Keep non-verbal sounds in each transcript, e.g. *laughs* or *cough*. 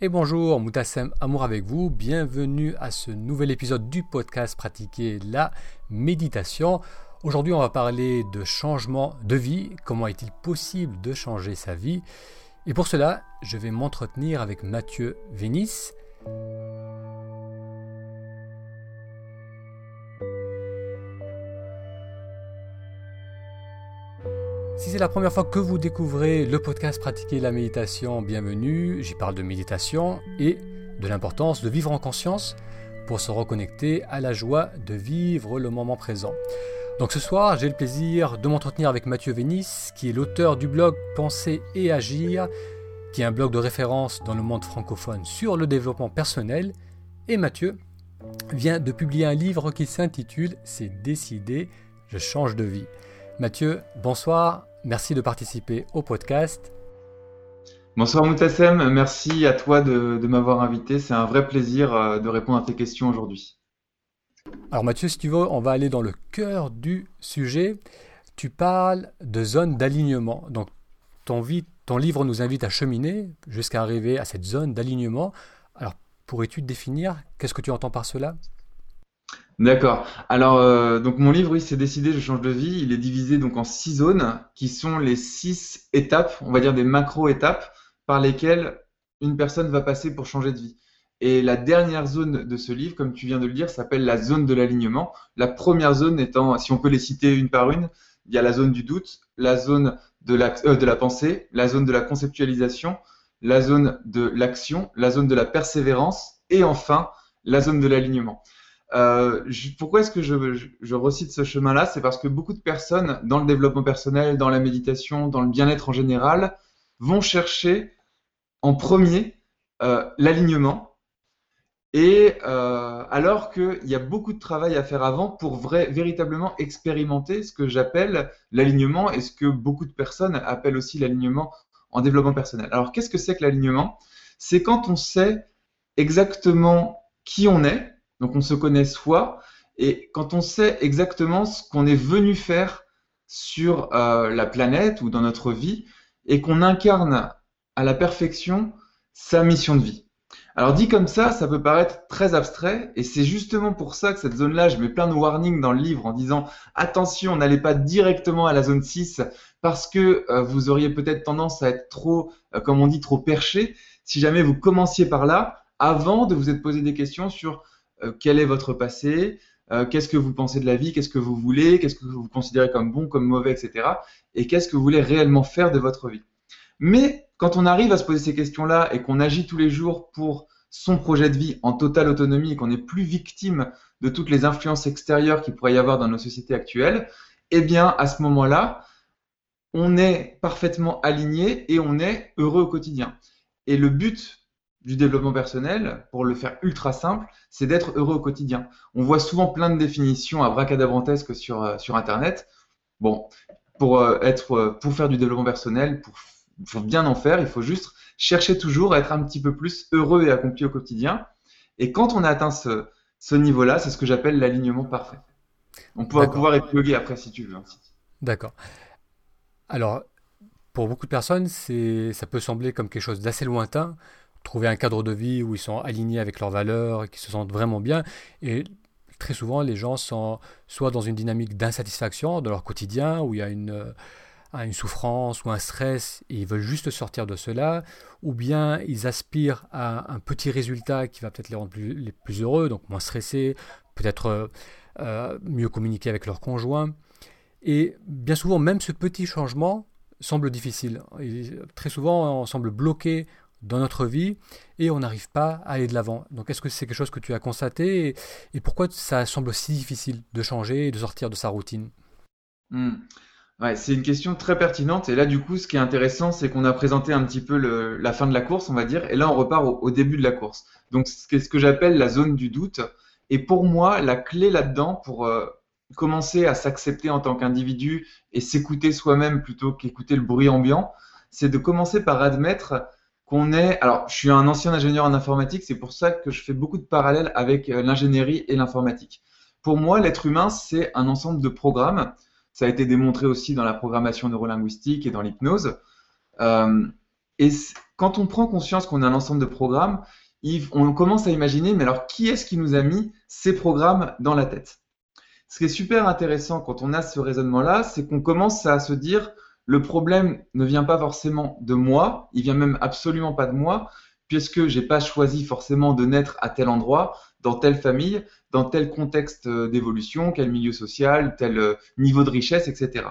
Et bonjour, Moutassem Amour avec vous. Bienvenue à ce nouvel épisode du podcast Pratiquer la méditation. Aujourd'hui, on va parler de changement de vie. Comment est-il possible de changer sa vie? Et pour cela, je vais m'entretenir avec Mathieu Vénis. Si c'est la première fois que vous découvrez le podcast Pratiquer la méditation, bienvenue. J'y parle de méditation et de l'importance de vivre en conscience pour se reconnecter à la joie de vivre le moment présent. Donc ce soir, j'ai le plaisir de m'entretenir avec Mathieu Vénis, qui est l'auteur du blog Penser et Agir, qui est un blog de référence dans le monde francophone sur le développement personnel. Et Mathieu vient de publier un livre qui s'intitule C'est décidé, je change de vie. Mathieu, bonsoir, merci de participer au podcast. Bonsoir Moutassem, merci à toi de, m'avoir invité. C'est un vrai plaisir euh, de répondre à tes questions aujourd'hui. Alors Mathieu, si tu veux, on va aller dans le cœur du sujet. Tu parles de zone d'alignement. Donc ton, ton livre nous invite à cheminer jusqu'à arriver à cette zone d'alignement. Alors pourrais-tu définir? Qu'est-ce que tu entends par cela? D'accord. Alors, euh, donc mon livre, oui, c'est décidé, je change de vie. Il est divisé donc en six zones, qui sont les six étapes, on va dire des macro-étapes, par lesquelles une personne va passer pour changer de vie. Et la dernière zone de ce livre, comme tu viens de le dire, s'appelle la zone de l'alignement. La première zone étant, si on peut les citer une par une, il y a la zone du doute, la zone de la, euh, de la pensée, la zone de la conceptualisation, la zone de l'action, la zone de la persévérance et enfin la zone de l'alignement. Euh, pourquoi est-ce que je, recite ce chemin-là? C'est parce que beaucoup de personnes dans le développement personnel, dans la méditation, dans le bien-être en général, vont chercher en premier euh, l'alignement. Et euh, alors qu'il y a beaucoup de travail à faire avant pour véritablement expérimenter ce que j'appelle l'alignement et ce que beaucoup de personnes appellent aussi l'alignement en développement personnel. Alors qu'est-ce que c'est que l'alignement? C'est quand on sait exactement qui on est, donc on se connaît soi, et quand on sait exactement ce qu'on est venu faire sur euh, la planète ou dans notre vie, et qu'on incarne à la perfection sa mission de vie. Alors dit comme ça, ça peut paraître très abstrait, et c'est justement pour ça que cette zone-là, je mets plein de warnings dans le livre en disant attention, n'allez pas directement à la zone 6, parce que euh, vous auriez peut-être tendance à être trop, euh, comme on dit, trop perché, si jamais vous commenciez par là, avant de vous être posé des questions sur quel est votre passé, euh, qu'est-ce que vous pensez de la vie, qu'est-ce que vous voulez, qu'est-ce que vous considérez comme bon, comme mauvais, etc. Et qu'est-ce que vous voulez réellement faire de votre vie? Mais quand on arrive à se poser ces questions-là et qu'on agit tous les jours pour son projet de vie en totale autonomie et qu'on n'est plus victime de toutes les influences extérieures qu'il pourrait y avoir dans nos sociétés actuelles, eh bien, à ce moment-là, on est parfaitement aligné et on est heureux au quotidien. Et le but du développement personnel, pour le faire ultra simple, c'est d'être heureux au quotidien. On voit souvent plein de définitions abracadabrantesques sur, euh, sur Internet. Bon, pour, euh, être, euh, pour faire du développement personnel, pour, pour bien en faire, il faut juste chercher toujours à être un petit peu plus heureux et accompli au quotidien. Et quand on a atteint ce, ce niveau-là, c'est ce que j'appelle l'alignement parfait. On pourra pouvoir épiloguer après si tu veux. Hein. D'accord. Alors, pour beaucoup de personnes, ça peut sembler comme quelque chose d'assez lointain trouver un cadre de vie où ils sont alignés avec leurs valeurs et qui se sentent vraiment bien. Et très souvent, les gens sont soit dans une dynamique d'insatisfaction dans leur quotidien, où il y a une, euh, une souffrance ou un stress, et ils veulent juste sortir de cela, ou bien ils aspirent à un petit résultat qui va peut-être les rendre plus, les plus heureux, donc moins stressés, peut-être euh, euh, mieux communiquer avec leur conjoint. Et bien souvent, même ce petit changement semble difficile. très souvent, on semble bloqué dans notre vie et on n'arrive pas à aller de l'avant. Donc est-ce que c'est quelque chose que tu as constaté et, pourquoi ça semble si difficile de changer et de sortir de sa routine? Hmm. ouais, C'est une question très pertinente et là du coup ce qui est intéressant c'est qu'on a présenté un petit peu la fin de la course on va dire et là on repart au, début de la course. Donc c'est ce que j'appelle la zone du doute et pour moi la clé là-dedans pour euh, commencer à s'accepter en tant qu'individu et s'écouter soi-même plutôt qu'écouter le bruit ambiant c'est de commencer par admettre qu'on est. Alors, je suis un ancien ingénieur en informatique, c'est pour ça que je fais beaucoup de parallèles avec euh, l'ingénierie et l'informatique. Pour moi, l'être humain, c'est un ensemble de programmes. Ça a été démontré aussi dans la programmation neurolinguistique et dans l'hypnose. Euh, Et quand on prend conscience qu'on a un ensemble de programmes, on commence à imaginer, mais alors qui est-ce qui nous a mis ces programmes dans la tête? Ce qui est super intéressant quand on a ce raisonnement-là, c'est qu'on commence à se dire, le problème ne vient pas forcément de moi, il vient même absolument pas de moi, puisque j'ai pas choisi forcément de naître à tel endroit, dans telle famille, dans tel contexte euh, d'évolution, quel milieu social, tel euh, niveau de richesse, etc.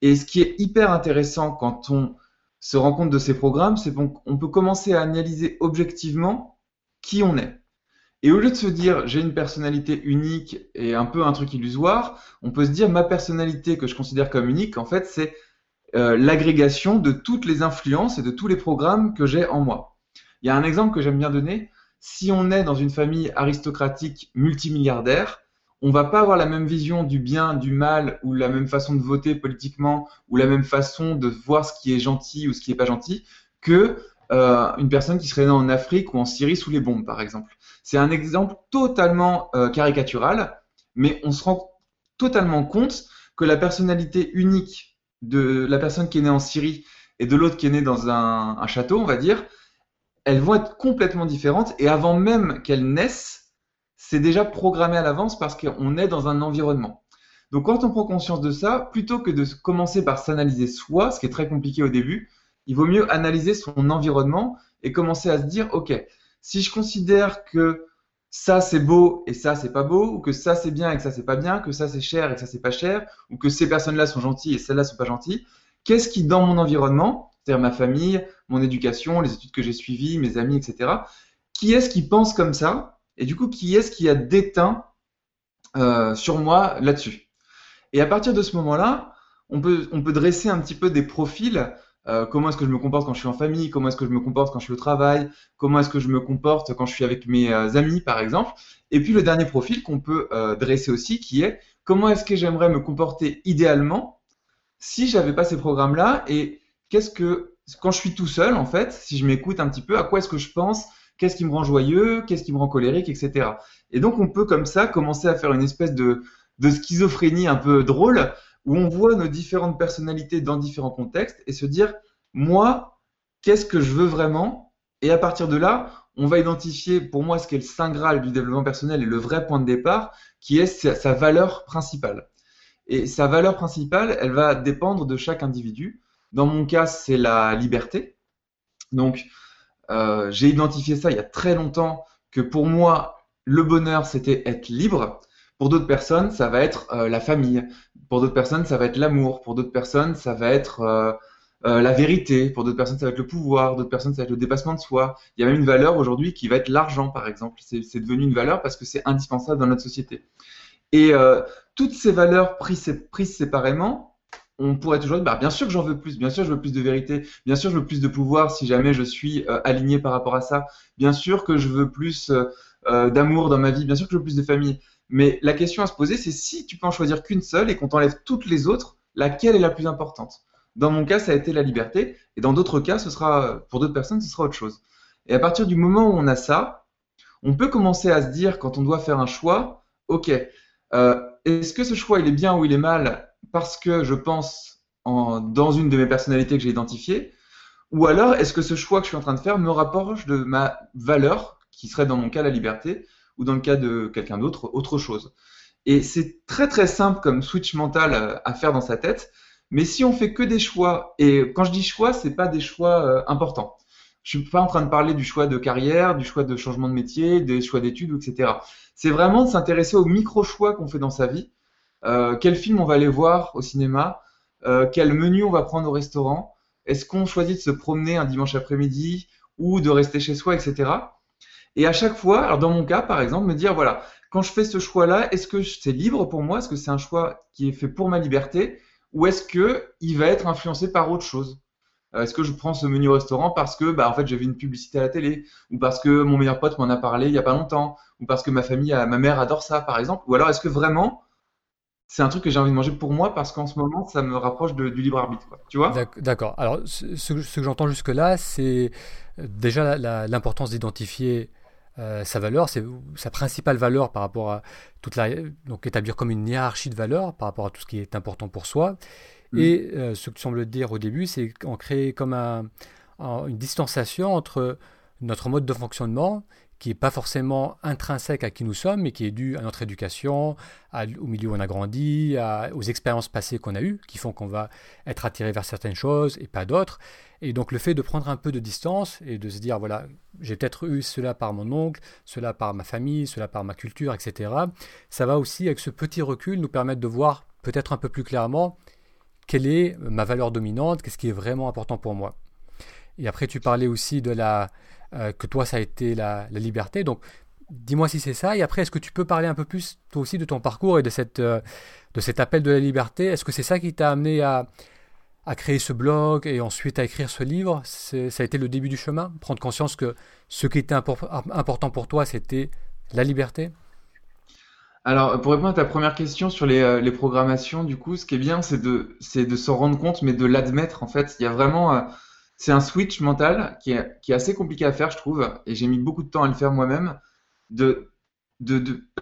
Et ce qui est hyper intéressant quand on se rend compte de ces programmes, c'est qu'on peut commencer à analyser objectivement qui on est. Et au lieu de se dire j'ai une personnalité unique et un peu un truc illusoire, on peut se dire ma personnalité que je considère comme unique, en fait, c'est euh, l'agrégation de toutes les influences et de tous les programmes que j'ai en moi. Il y a un exemple que j'aime bien donner. Si on est dans une famille aristocratique multimilliardaire, on va pas avoir la même vision du bien, du mal, ou la même façon de voter politiquement, ou la même façon de voir ce qui est gentil ou ce qui est pas gentil, que euh, une personne qui serait née en Afrique ou en Syrie sous les bombes, par exemple. C'est un exemple totalement euh, caricatural, mais on se rend totalement compte que la personnalité unique de la personne qui est née en Syrie et de l'autre qui est née dans un, un château, on va dire, elles vont être complètement différentes, et avant même qu'elles naissent, c'est déjà programmé à l'avance parce qu'on est dans un environnement. Donc quand on prend conscience de ça, plutôt que de commencer par s'analyser soi, ce qui est très compliqué au début, il vaut mieux analyser son environnement et commencer à se dire, OK, si je considère que ça c'est beau et ça c'est pas beau, ou que ça c'est bien et que ça c'est pas bien, que ça c'est cher et que ça c'est pas cher, ou que ces personnes-là sont gentilles et celles-là sont pas gentilles, qu'est-ce qui dans mon environnement, c'est-à-dire ma famille, mon éducation, les études que j'ai suivies, mes amis, etc., qui est-ce qui pense comme ça et du coup, qui est-ce qui a déteint euh, sur moi là-dessus? Et à partir de ce moment-là, on peut, on peut dresser un petit peu des profils. Euh, comment est-ce que je me comporte quand je suis en famille? Comment est-ce que je me comporte quand je suis au travail? Comment est-ce que je me comporte quand je suis avec mes euh, amis, par exemple? Et puis le dernier profil qu'on peut dresser aussi, qui est comment est-ce que j'aimerais me comporter idéalement si j'avais pas ces programmes-là? Et qu'est-ce que quand je suis tout seul, en fait, si je m'écoute un petit peu, à quoi est-ce que je pense? Qu'est-ce qui me rend joyeux, qu'est-ce qui me rend colérique, etc. Et donc on peut comme ça commencer à faire une espèce de schizophrénie un peu drôle où on voit nos différentes personnalités dans différents contextes et se dire moi, qu'est-ce que je veux vraiment? Et à partir de là, on va identifier pour moi ce qui est le saint graal du développement personnel et le vrai point de départ, qui est sa, sa valeur principale. Et sa valeur principale, elle va dépendre de chaque individu. Dans mon cas, c'est la liberté. Donc, euh, j'ai identifié ça il y a très longtemps que pour moi, le bonheur, c'était être libre. Pour d'autres personnes, ça va être euh, la famille. Pour d'autres personnes, ça va être l'amour. Pour d'autres personnes, ça va être euh, la vérité. Pour d'autres personnes, ça va être le pouvoir. D'autres personnes, ça va être le dépassement de soi. Il y a même une valeur aujourd'hui qui va être l'argent, par exemple. C'est devenu une valeur parce que c'est indispensable dans notre société. Et toutes ces valeurs prises, séparément, on pourrait toujours dire, bah, bien sûr que j'en veux plus, bien sûr je veux plus de vérité, bien sûr je veux plus de pouvoir si jamais je suis euh, aligné par rapport à ça, bien sûr que je veux plus euh, euh, d'amour dans ma vie, bien sûr que je veux plus de famille. Mais la question à se poser, c'est si tu peux en choisir qu'une seule et qu'on t'enlève toutes les autres, laquelle est la plus importante? Dans mon cas, ça a été la liberté, et dans d'autres cas, ce sera, pour d'autres personnes, ce sera autre chose. Et à partir du moment où on a ça, on peut commencer à se dire, quand on doit faire un choix, ok, est-ce que ce choix il est bien ou il est mal parce que je pense en, dans une de mes personnalités que j'ai identifiées? Ou alors, est-ce que ce choix que je suis en train de faire me rapproche de ma valeur, qui serait dans mon cas la liberté, ou dans le cas de quelqu'un d'autre, autre chose Et c'est très très simple comme switch mental à faire dans sa tête, mais si on fait que des choix, et quand je dis choix, c'est pas des choix euh, importants. Je suis pas en train de parler du choix de carrière, du choix de changement de métier, des choix d'études, etc. C'est vraiment de s'intéresser aux micro-choix qu'on fait dans sa vie euh, quel film on va aller voir au cinéma, euh, quel menu on va prendre au restaurant, est-ce qu'on choisit de se promener un dimanche après-midi ou de rester chez soi, etc. Et à chaque fois, alors dans mon cas par exemple, me dire voilà, quand je fais ce choix-là, est-ce que c'est libre pour moi? Est-ce que c'est un choix qui est fait pour ma liberté? Ou est-ce que il va être influencé par autre chose? Euh, Est-ce que je prends ce menu au restaurant parce que bah en fait j'ai vu une publicité à la télé? Ou parce que mon meilleur pote m'en a parlé il y a pas longtemps? Ou parce que ma famille, ma mère adore ça par exemple? Ou alors est-ce que vraiment c'est un truc que j'ai envie de manger pour moi parce qu'en ce moment, ça me rapproche du libre arbitre. Tu vois? D'accord. Alors, ce, que j'entends jusque-là, c'est euh, déjà l'importance d'identifier euh, sa valeur, c'est sa principale valeur par rapport à toute la. Donc, établir comme une hiérarchie de valeurs par rapport à tout ce qui est important pour soi. Mm. Et euh, ce que tu sembles dire au début, c'est en créer comme un, une distanciation entre notre mode de fonctionnement qui n'est pas forcément intrinsèque à qui nous sommes, mais qui est dû à notre éducation, au milieu où on a grandi, aux expériences passées qu'on a eues, qui font qu'on va être attiré vers certaines choses et pas d'autres. Et donc le fait de prendre un peu de distance et de se dire, voilà, j'ai peut-être eu cela par mon oncle, cela par ma famille, cela par ma culture, etc., ça va aussi, avec ce petit recul, nous permettre de voir peut-être un peu plus clairement quelle est ma valeur dominante, qu'est-ce qui est vraiment important pour moi. Et après, tu parlais aussi de la, euh, que toi, ça a été la, liberté. Donc, dis-moi si c'est ça. Et après, est-ce que tu peux parler un peu plus, toi aussi, de ton parcours et de, cette, euh, de cet appel de la liberté? Est-ce que c'est ça qui t'a amené à, à créer ce blog et ensuite à écrire ce livre? Ça a été le début du chemin? Prendre conscience que ce qui était important pour toi, c'était la liberté? Alors, pour répondre à ta première question sur les, euh, les programmations, du coup, ce qui est bien, c'est de, c'est de s'en rendre compte, mais de l'admettre. En fait, il y a vraiment, c'est un switch mental qui est, assez compliqué à faire, je trouve, et j'ai mis beaucoup de temps à le faire moi-même,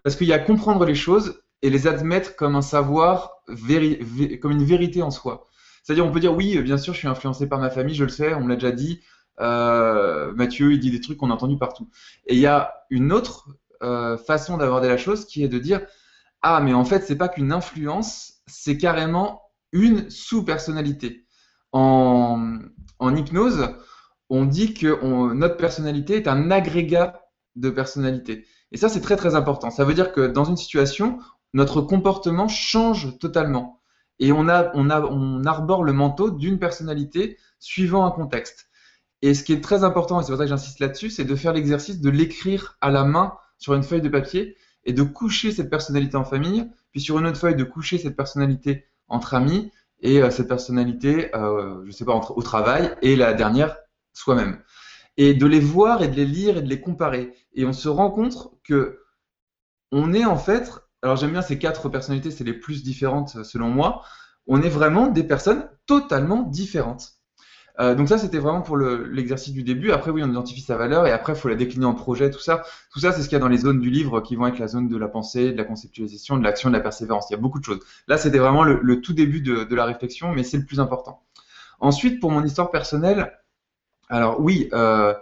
parce qu'il y a comprendre les choses et les admettre comme un savoir, comme une vérité en soi. C'est-à-dire, on peut dire, oui, bien sûr, je suis influencé par ma famille, je le sais, on me l'a déjà dit, euh, Mathieu, il dit des trucs qu'on a entendus partout. Et il y a une autre euh, façon d'aborder la chose qui est de dire, ah, mais en fait, c'est pas qu'une influence, c'est carrément une sous-personnalité. En, en hypnose, on dit que notre personnalité est un agrégat de personnalité. Et ça, c'est très très important. Ça veut dire que dans une situation, notre comportement change totalement. Et on, a, on, a, on arbore le manteau d'une personnalité suivant un contexte. Et ce qui est très important, et c'est pour ça que j'insiste là-dessus, c'est de faire l'exercice de l'écrire à la main sur une feuille de papier et de coucher cette personnalité en famille, puis sur une autre feuille de coucher cette personnalité entre amis, et euh, cette personnalité, euh, je sais pas, au travail, et la dernière, soi-même. Et de les voir et de les lire et de les comparer. Et on se rend compte que on est en fait, alors j'aime bien ces quatre personnalités, c'est les plus différentes selon moi, on est vraiment des personnes totalement différentes. Euh, donc ça, c'était vraiment pour l'exercice du début. Après, oui, on identifie sa valeur et après, il faut la décliner en projet, tout ça. Tout ça, c'est ce qu'il y a dans les zones du livre qui vont être la zone de la pensée, de la conceptualisation, de l'action, de la persévérance. Il y a beaucoup de choses. Là, c'était vraiment le, tout début de, la réflexion, mais c'est le plus important. Ensuite, pour mon histoire personnelle, alors oui, euh,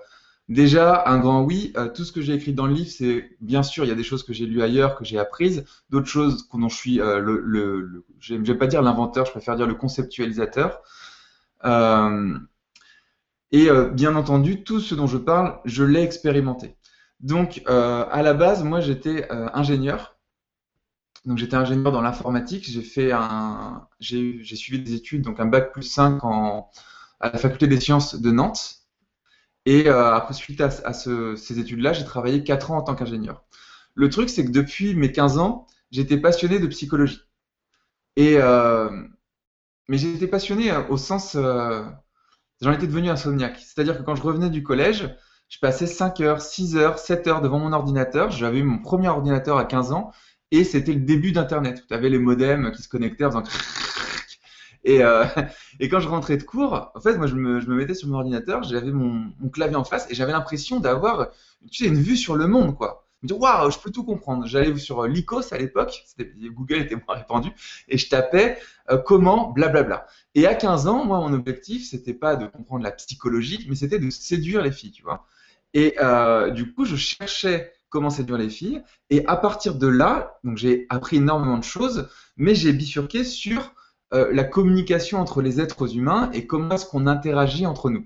déjà, un grand oui. Euh, tout ce que j'ai écrit dans le livre, c'est bien sûr, il y a des choses que j'ai lues ailleurs, que j'ai apprises, d'autres choses dont je suis le, le, je vais pas dire l'inventeur, je préfère dire le conceptualisateur. Euh, et euh, bien entendu, tout ce dont je parle, je l'ai expérimenté. Donc, euh, à la base, moi, j'étais ingénieur. Donc, j'étais ingénieur dans l'informatique. J'ai fait un, j'ai suivi des études, donc un bac plus 5 en, à la faculté des sciences de Nantes. Et après, suite à, ces études-là, j'ai travaillé 4 ans en tant qu'ingénieur. Le truc, c'est que depuis mes 15 ans, j'étais passionné de psychologie. Et mais j'étais passionné euh, au sens. Euh, j'en étais devenu insomniaque. C'est-à-dire que quand je revenais du collège, je passais 5 heures, 6 heures, 7 heures devant mon ordinateur. J'avais eu mon premier ordinateur à 15 ans et c'était le début d'Internet. Tu avais les modems qui se connectaient en faisant. *laughs* Et, euh, *laughs* et quand je rentrais de cours, en fait, moi, je me, je me mettais sur mon ordinateur, j'avais mon, clavier en face et j'avais l'impression d'avoir une vue sur le monde, quoi me dire waouh, je peux tout comprendre. J'allais sur euh, l'ICOS à l'époque, Google était moins *laughs* répandu, et je tapais euh, comment blablabla. Et à 15 ans, moi, mon objectif, c'était pas de comprendre la psychologie, mais c'était de séduire les filles, tu vois. Et euh, du coup, je cherchais comment séduire les filles, et à partir de là, donc j'ai appris énormément de choses, mais j'ai bifurqué sur la communication entre les êtres humains et comment est-ce qu'on interagit entre nous.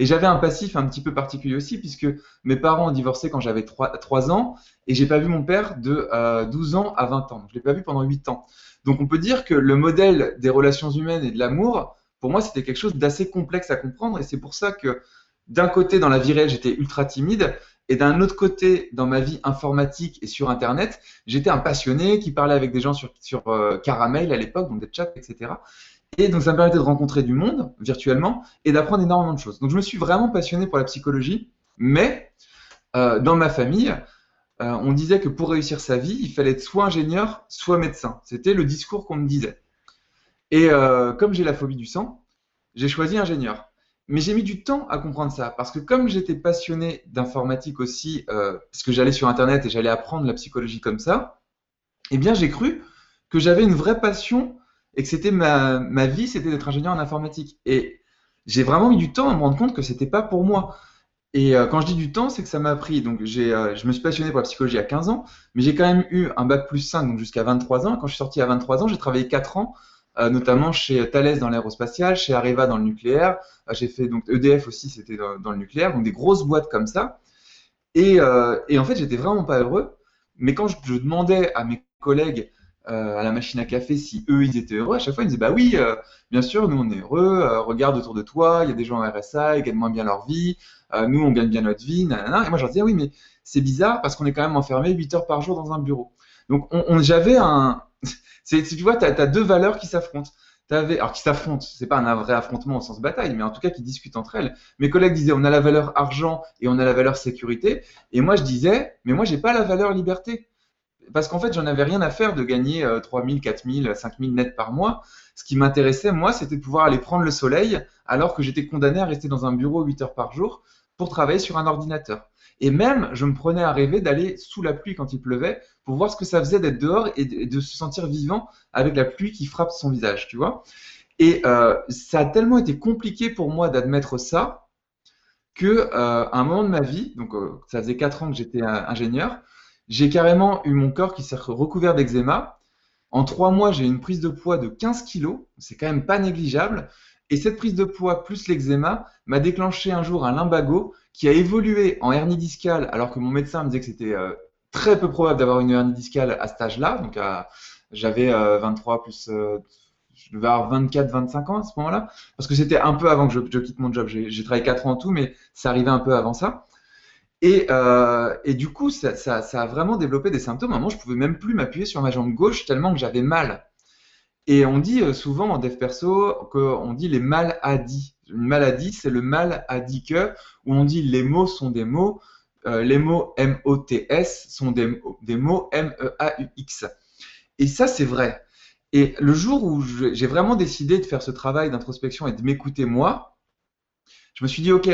Et j'avais un passif un petit peu particulier aussi, puisque mes parents ont divorcé quand j'avais 3, ans, et j'ai pas vu mon père de 12 euh, ans à 20 ans. Je l'ai pas vu pendant 8 ans. Donc on peut dire que le modèle des relations humaines et de l'amour, pour moi, c'était quelque chose d'assez complexe à comprendre, et c'est pour ça que d'un côté, dans la vie réelle, j'étais ultra timide, et d'un autre côté, dans ma vie informatique et sur Internet, j'étais un passionné qui parlait avec des gens sur, sur euh, Caramel à l'époque, donc des chats, etc. Et donc ça me permettait de rencontrer du monde virtuellement et d'apprendre énormément de choses. Donc je me suis vraiment passionné pour la psychologie, mais euh, dans ma famille, euh, on disait que pour réussir sa vie, il fallait être soit ingénieur, soit médecin. C'était le discours qu'on me disait. Et euh, comme j'ai la phobie du sang, j'ai choisi ingénieur. Mais j'ai mis du temps à comprendre ça, parce que comme j'étais passionné d'informatique aussi, parce que j'allais sur Internet et j'allais apprendre la psychologie comme ça, eh bien j'ai cru que j'avais une vraie passion et que c'était ma, ma vie, c'était d'être ingénieur en informatique. Et j'ai vraiment mis du temps à me rendre compte que c'était pas pour moi. Et euh, quand je dis du temps, c'est que ça m'a pris. Donc, j'ai, euh, je me suis passionné pour la psychologie à 15 ans, mais j'ai quand même eu un bac plus 5, donc jusqu'à 23 ans. Quand je suis sorti à 23 ans, j'ai travaillé 4 ans, euh, notamment chez Thales dans l'aérospatial, chez Areva dans le nucléaire. j'ai fait donc EDF aussi, c'était dans, le nucléaire, donc des grosses boîtes comme ça. Et, et en fait, j'étais vraiment pas heureux. Mais quand je demandais à mes collègues euh, à la machine à café si eux ils étaient heureux. À chaque fois ils disaient bah oui, euh, bien sûr, nous on est heureux. Euh, regarde autour de toi, il y a des gens en RSA, ils gagnent moins bien leur vie. nous on gagne bien notre vie. Nanana. Et moi je leur disais oui mais c'est bizarre parce qu'on est quand même enfermé 8 heures par jour dans un bureau. Donc on, j'avais un, *laughs* tu vois, tu as, deux valeurs qui s'affrontent. Avais, alors qui s'affrontent, c'est pas un vrai affrontement au sens bataille, mais en tout cas qui discutent entre elles. Mes collègues disaient on a la valeur argent et on a la valeur sécurité, et moi je disais mais moi j'ai pas la valeur liberté parce qu'en fait, j'en avais rien à faire de gagner 3000, 4000, 5000 nets par mois. Ce qui m'intéressait, moi, c'était de pouvoir aller prendre le soleil alors que j'étais condamné à rester dans un bureau 8 heures par jour pour travailler sur un ordinateur. Et même, je me prenais à rêver d'aller sous la pluie quand il pleuvait pour voir ce que ça faisait d'être dehors et de, se sentir vivant avec la pluie qui frappe son visage, tu vois. Et euh, ça a tellement été compliqué pour moi d'admettre ça que euh, à un moment de ma vie, donc euh, ça faisait 4 ans que j'étais ingénieur, j'ai carrément eu mon corps qui s'est recouvert d'eczéma. En trois mois, j'ai une prise de poids de 15 kilos. C'est quand même pas négligeable. Et cette prise de poids plus l'eczéma m'a déclenché un jour un lumbago qui a évolué en hernie discale alors que mon médecin me disait que c'était euh, très peu probable d'avoir une hernie discale à cet âge-là. Donc j'avais 23 euh, plus, euh, je devais avoir 24, 25 ans à ce moment-là. Parce que c'était un peu avant que je, je quitte mon job. J'ai travaillé 4 ans en tout, mais ça arrivait un peu avant ça. Et, euh, et, du coup, ça, ça, ça, a vraiment développé des symptômes. À un moment, je pouvais même plus m'appuyer sur ma jambe gauche tellement que j'avais mal. Et on dit euh, souvent en dev perso qu'on dit les maladies. Une maladie, c'est le mal que, où on dit les mots sont des mots, euh, les mots M-O-T-S sont des, des mots M-E-A-U-X. Et ça, c'est vrai. Et le jour où j'ai vraiment décidé de faire ce travail d'introspection et de m'écouter moi, je me suis dit, OK,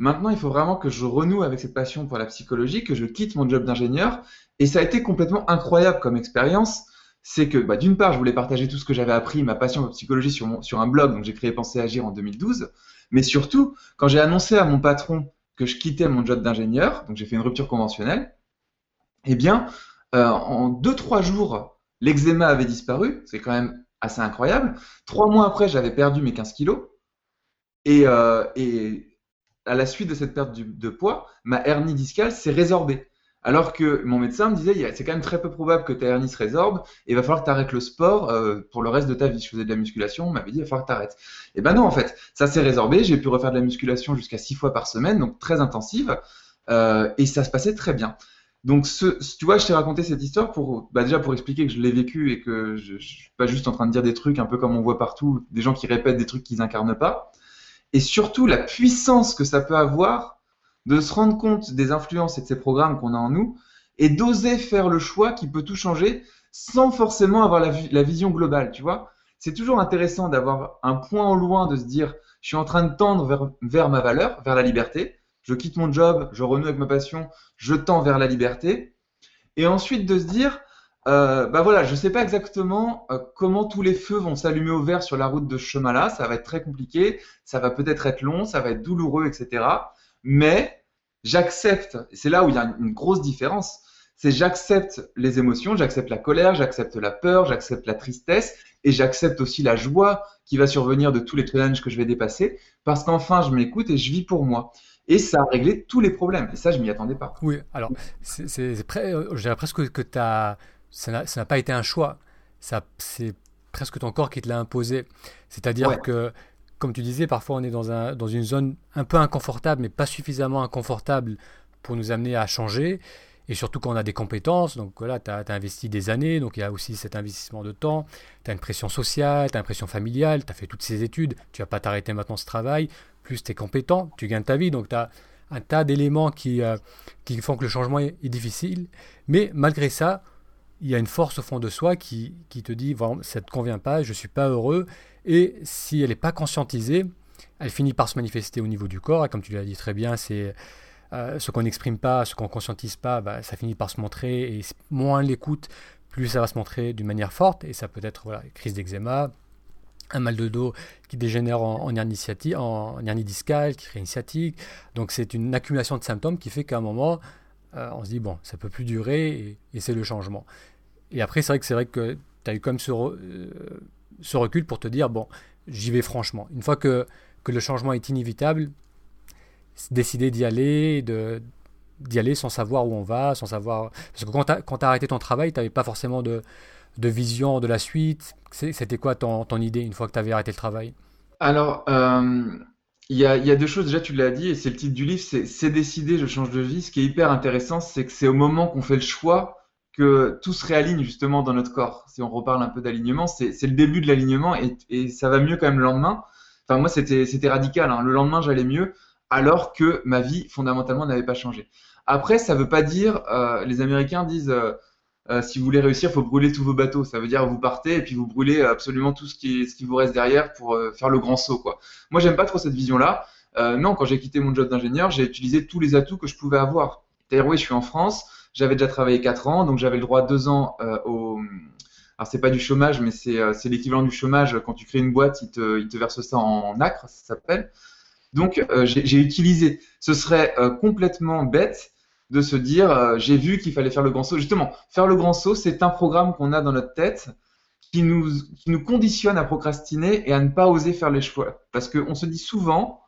Maintenant, il faut vraiment que je renoue avec cette passion pour la psychologie, que je quitte mon job d'ingénieur. Et ça a été complètement incroyable comme expérience. C'est que, bah, d'une part, je voulais partager tout ce que j'avais appris, ma passion pour la psychologie sur, un blog, donc j'ai créé Penser Agir en 2012. Mais surtout, quand j'ai annoncé à mon patron que je quittais mon job d'ingénieur, donc j'ai fait une rupture conventionnelle, eh bien, euh, en 2-3 jours, l'eczéma avait disparu. C'est quand même assez incroyable. Trois mois après, j'avais perdu mes 15 kilos. Et, euh, et à la suite de cette perte de poids, ma hernie discale s'est résorbée. Alors que mon médecin me disait, c'est quand même très peu probable que ta hernie se résorbe et il va falloir que tu arrêtes le sport euh, pour le reste de ta vie. Je faisais de la musculation, on m'avait dit, il va falloir que tu arrêtes. Et ben non, en fait, ça s'est résorbé. J'ai pu refaire de la musculation jusqu'à six fois par semaine, donc très intensive, euh, et ça se passait très bien. Donc, ce, tu vois, je t'ai raconté cette histoire pour, bah déjà pour expliquer que je l'ai vécu et que je, je suis pas juste en train de dire des trucs un peu comme on voit partout, des gens qui répètent des trucs qu'ils incarnent pas et surtout la puissance que ça peut avoir de se rendre compte des influences et de ces programmes qu'on a en nous et d'oser faire le choix qui peut tout changer sans forcément avoir la, vision globale, tu vois. C'est toujours intéressant d'avoir un point au loin de se dire je suis en train de tendre vers, vers ma valeur, vers la liberté. Je quitte mon job, je renoue avec ma passion, je tends vers la liberté. Et ensuite de se dire euh, bah voilà, je sais pas exactement euh, comment tous les feux vont s'allumer au vert sur la route de ce chemin-là. Ça va être très compliqué, ça va peut-être être long, ça va être douloureux, etc. Mais j'accepte. C'est là où il y a une grosse différence. C'est j'accepte les émotions, j'accepte la colère, j'accepte la peur, j'accepte la tristesse et j'accepte aussi la joie qui va survenir de tous les challenges que je vais dépasser parce qu'enfin je m'écoute et je vis pour moi. Et ça a réglé tous les problèmes. Et ça, je m'y attendais pas. Oui, alors, c'est, presque que tu as ça n'a pas été un choix. C'est presque ton corps qui te l'a imposé. C'est-à-dire que, comme tu disais, parfois on est dans, un, dans une zone un peu inconfortable, mais pas suffisamment inconfortable pour nous amener à changer. Et surtout quand on a des compétences, donc voilà, tu as, investi des années, donc il y a aussi cet investissement de temps, tu as une pression sociale, tu as une pression familiale, tu as fait toutes ces études, tu vas pas t'arrêter maintenant ce travail, plus tu es compétent, tu gagnes ta vie, donc tu as un tas d'éléments qui, euh, qui font que le changement est, difficile. Mais malgré ça, il y a une force au fond de soi qui, qui te dit ça ne te convient pas, je ne suis pas heureux. Et si elle n'est pas conscientisée, elle finit par se manifester au niveau du corps. Et comme tu l'as dit très bien, c'est euh, ce qu'on n'exprime pas, ce qu'on ne conscientise pas, bah, ça finit par se montrer. Et moins l'écoute, plus ça va se montrer d'une manière forte. Et ça peut être voilà, crise d'eczéma, un mal de dos qui dégénère en, en, hernie, en hernie discale, qui crée une sciatique. Donc c'est une accumulation de symptômes qui fait qu'à un moment, euh, on se dit, bon, ça peut plus durer et, c'est le changement. Et après, c'est vrai que c'est vrai que tu as eu comme ce, euh, ce, recul pour te dire, bon, j'y vais franchement. Une fois que, que le changement est inévitable, décider d'y aller, de, d'y aller sans savoir où on va, sans savoir... Parce que quand tu as, arrêté ton travail, tu n'avais pas forcément de, de, vision de la suite. C'était quoi ton, ton, idée une fois que tu avais arrêté le travail? Alors, euh, il y a, y a, deux choses, déjà tu l'as dit, et c'est le titre du livre, c'est décider, je change de vie. Ce qui est hyper intéressant, c'est que c'est au moment qu'on fait le choix que tout se réaligne justement dans notre corps. Si on reparle un peu d'alignement, c'est le début de l'alignement et, ça va mieux quand même le lendemain. Enfin moi c'était radical, hein. le lendemain j'allais mieux alors que ma vie fondamentalement n'avait pas changé. Après, ça veut pas dire, euh, les Américains disent, euh, euh, si vous voulez réussir, il faut brûler tous vos bateaux. Ça veut dire vous partez et puis vous brûlez absolument tout ce qui, vous reste derrière pour faire le grand saut. Quoi. Moi, j'aime pas trop cette vision-là. non, quand j'ai quitté mon job d'ingénieur, j'ai utilisé tous les atouts que je pouvais avoir. C'est-à-dire, oui, je suis en France, j'avais déjà travaillé 4 ans, donc j'avais le droit à 2 ans au... Alors, c'est pas du chômage, mais c'est l'équivalent du chômage. Quand tu crées une boîte, ils te, ils te versent ça en, acre, ça s'appelle. Donc, j'ai utilisé. Ce serait complètement bête de se dire euh, j'ai vu qu'il fallait faire le grand saut. Justement, faire le grand saut, c'est un programme qu'on a dans notre tête qui nous, qui nous conditionne à procrastiner et à ne pas oser faire les choix. Parce qu'on se dit souvent,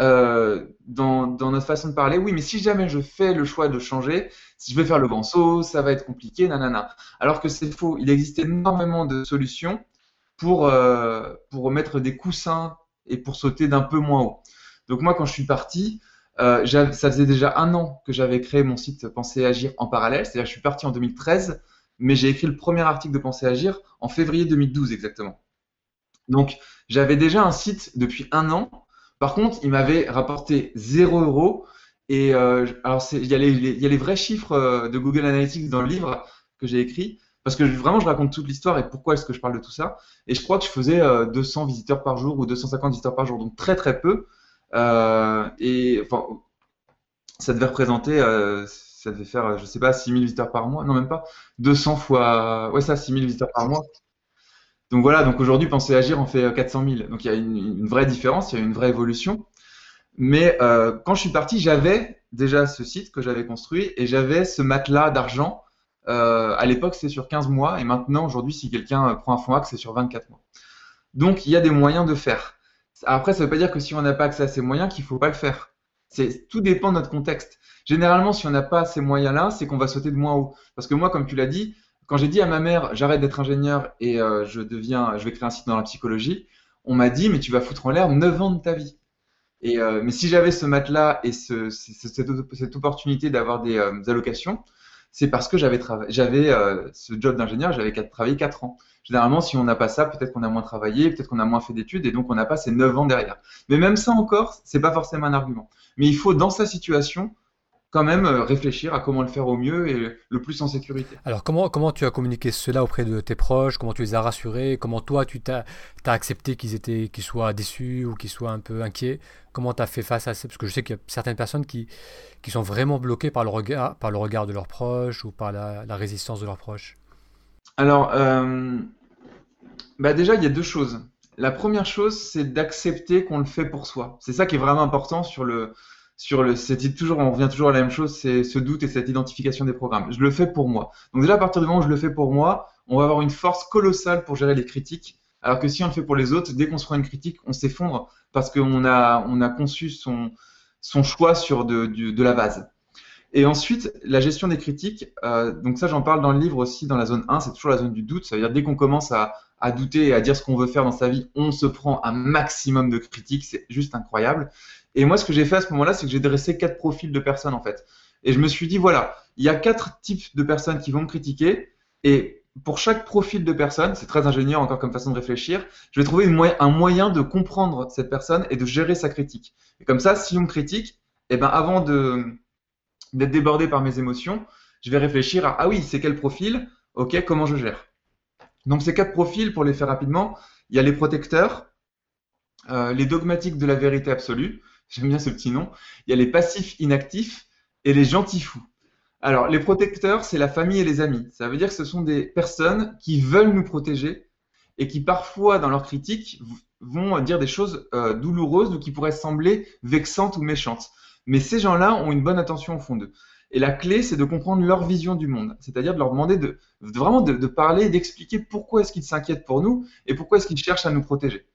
euh, dans, dans, notre façon de parler, oui, mais si jamais je fais le choix de changer, si je vais faire le grand saut, ça va être compliqué, nanana. Alors que c'est faux. Il existe énormément de solutions pour, euh, pour mettre des coussins et pour sauter d'un peu moins haut. Donc moi, quand je suis parti, euh, ça faisait déjà un an que j'avais créé mon site Penser Agir en parallèle, c'est-à-dire je suis parti en 2013, mais j'ai écrit le premier article de Penser Agir en février 2012 exactement. Donc j'avais déjà un site depuis un an. Par contre, il m'avait rapporté 0 euros. Et euh, alors, il y, a les, vrais chiffres euh, de Google Analytics dans le livre que j'ai écrit, parce que vraiment, je raconte toute l'histoire et pourquoi est-ce que je parle de tout ça. Et je crois que je faisais 200 visiteurs par jour ou 250 visiteurs par jour, donc très très peu. Euh, et ça devait représenter, euh, ça faire, je sais pas, 6000 visiteurs par mois, non même pas, 200 fois, ouais ça, 6000 visiteurs par mois. Donc voilà, donc aujourd'hui, penser agir, on fait 400 000. Donc il y a une, vraie différence, il y a une vraie évolution. Mais euh, quand je suis parti, j'avais déjà ce site que j'avais construit et j'avais ce matelas d'argent. Euh, à l'époque, c'est sur 15 mois et maintenant, aujourd'hui, si quelqu'un prend un fonds AXE, c'est sur 24 mois. Donc il y a des moyens de faire. Après, ça ne veut pas dire que si on n'a pas accès à ces moyens, qu'il ne faut pas le faire. C'est, tout dépend de notre contexte. Généralement, si on n'a pas ces moyens-là, c'est qu'on va sauter de moins haut. Parce que moi, comme tu l'as dit, quand j'ai dit à ma mère, j'arrête d'être ingénieur et euh, je deviens, je vais créer un site dans la psychologie, on m'a dit, mais tu vas foutre en l'air 9 ans de ta vie. Et, euh, mais si j'avais ce matelas et ce, cette, opportunité d'avoir des, euh, allocations, c'est parce que j'avais j'avais ce job d'ingénieur, j'avais travaillé 4 ans. Généralement, si on n'a pas ça, peut-être qu'on a moins travaillé, peut-être qu'on a moins fait d'études, et donc on n'a pas ces 9 ans derrière. Mais même ça encore, c'est pas forcément un argument. Mais il faut, dans sa situation, quand même euh, réfléchir à comment le faire au mieux et le plus en sécurité. Alors comment, comment tu as communiqué cela auprès de tes proches? Comment tu les as rassurés? Comment toi tu t'as as accepté qu'ils étaient qu'ils soient déçus ou qu'ils soient un peu inquiets? Comment tu as fait face à ça? Parce que je sais qu'il y a certaines personnes qui, qui sont vraiment bloquées par le regard, par le regard de leurs proches ou par la, la résistance de leurs proches. Alors, euh, bah déjà, il y a deux choses. La première chose, c'est d'accepter qu'on le fait pour soi. C'est ça qui est vraiment important sur le, sur le, toujours, on revient toujours à la même chose, c'est ce doute et cette identification des programmes. Je le fais pour moi. Donc déjà, à partir du moment où je le fais pour moi, on va avoir une force colossale pour gérer les critiques. Alors que si on le fait pour les autres, dès qu'on se prend une critique, on s'effondre parce qu'on a, on a conçu son, son choix sur de, de la base. Et ensuite, la gestion des critiques, euh, donc ça j'en parle dans le livre aussi, dans la zone 1, c'est toujours la zone du doute, ça veut dire dès qu'on commence à, à, douter et à dire ce qu'on veut faire dans sa vie, on se prend un maximum de critiques, c'est juste incroyable. Et moi ce que j'ai fait à ce moment-là, c'est que j'ai dressé quatre profils de personnes en fait. Et je me suis dit, voilà, il y a quatre types de personnes qui vont me critiquer, et pour chaque profil de personne, c'est très ingénieur encore comme façon de réfléchir, je vais trouver un moyen de comprendre cette personne et de gérer sa critique. Et comme ça, si on me critique, eh ben avant d'être débordé par mes émotions, je vais réfléchir à ah oui, c'est quel profil? Ok, comment je gère? Donc ces quatre profils, pour les faire rapidement, il y a les protecteurs, euh, les dogmatiques de la vérité absolue, j'aime bien ce petit nom, il y a les passifs inactifs et les gentils fous. Alors les protecteurs, c'est la famille et les amis. Ça veut dire que ce sont des personnes qui veulent nous protéger et qui parfois, dans leur critique, vont dire des choses euh, douloureuses ou qui pourraient sembler vexantes ou méchantes. Mais ces gens-là ont une bonne attention au fond d'eux. Et la clé, c'est de comprendre leur vision du monde, c'est-à-dire de leur demander de, vraiment de, de parler, d'expliquer pourquoi est-ce qu'ils s'inquiètent pour nous et pourquoi est-ce qu'ils cherchent à nous protéger.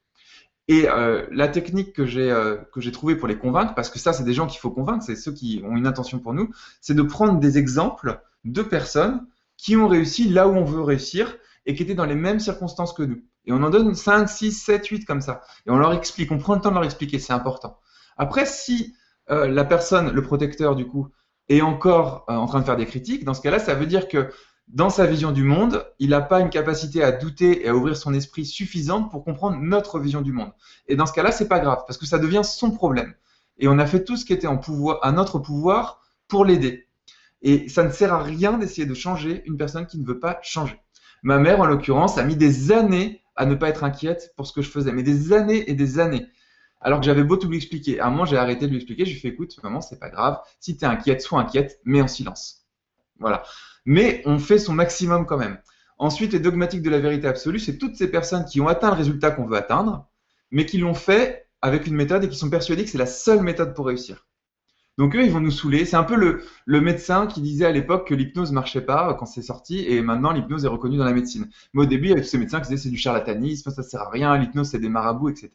Et euh, la technique que j'ai euh, que j'ai trouvée pour les convaincre, parce que ça, c'est des gens qu'il faut convaincre, c'est ceux qui ont une intention pour nous, c'est de prendre des exemples de personnes qui ont réussi là où on veut réussir et qui étaient dans les mêmes circonstances que nous. Et on en donne 5, 6, 7, 8 comme ça. Et on leur explique, on prend le temps de leur expliquer, c'est important. Après, si euh, la personne, le protecteur du coup, est encore en train de faire des critiques, dans ce cas-là, ça veut dire que dans sa vision du monde, il n'a pas une capacité à douter et à ouvrir son esprit suffisante pour comprendre notre vision du monde. Et dans ce cas-là, c'est pas grave parce que ça devient son problème. Et on a fait tout ce qui était en pouvoir, à notre pouvoir pour l'aider. Et ça ne sert à rien d'essayer de changer une personne qui ne veut pas changer. Ma mère, en l'occurrence, a mis des années à ne pas être inquiète pour ce que je faisais, mais des années et des années. Alors que j'avais beau tout lui expliquer. À un moment, j'ai arrêté de lui expliquer. Je lui ai fait, écoute, maman, c'est pas grave. Si tu es inquiète, sois inquiète, mais en silence. Voilà mais on fait son maximum quand même. Ensuite, les dogmatiques de la vérité absolue, c'est toutes ces personnes qui ont atteint le résultat qu'on veut atteindre, mais qui l'ont fait avec une méthode et qui sont persuadées que c'est la seule méthode pour réussir. Donc eux, ils vont nous saouler. C'est un peu le, le, médecin qui disait à l'époque que l'hypnose marchait pas quand c'est sorti, et maintenant l'hypnose est reconnue dans la médecine. Mais au début, il y avait tous ces médecins qui disaient c'est du charlatanisme, ça sert à rien, l'hypnose c'est des marabouts, etc.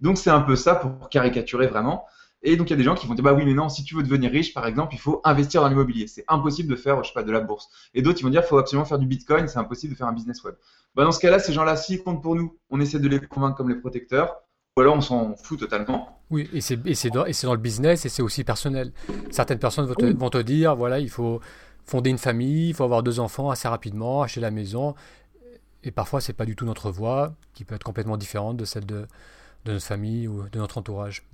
Donc c'est un peu ça pour caricaturer vraiment. Et donc il y a des gens qui vont dire bah oui mais non si tu veux devenir riche par exemple il faut investir dans l'immobilier. C'est impossible de faire je sais pas de la bourse. Et d'autres ils vont dire il faut absolument faire du bitcoin c'est impossible de faire un business web. Bah dans ce cas-là ces gens-là s'ils comptent pour nous on essaie de les convaincre comme les protecteurs ou alors on s'en fout totalement. Oui et c'est dans, dans, le business et c'est aussi personnel. Certaines personnes vont te, vont te dire voilà il faut fonder une famille il faut avoir deux enfants assez rapidement acheter la maison. Et parfois c'est pas du tout notre voie qui peut être complètement différente de celle de, de notre famille ou de notre entourage.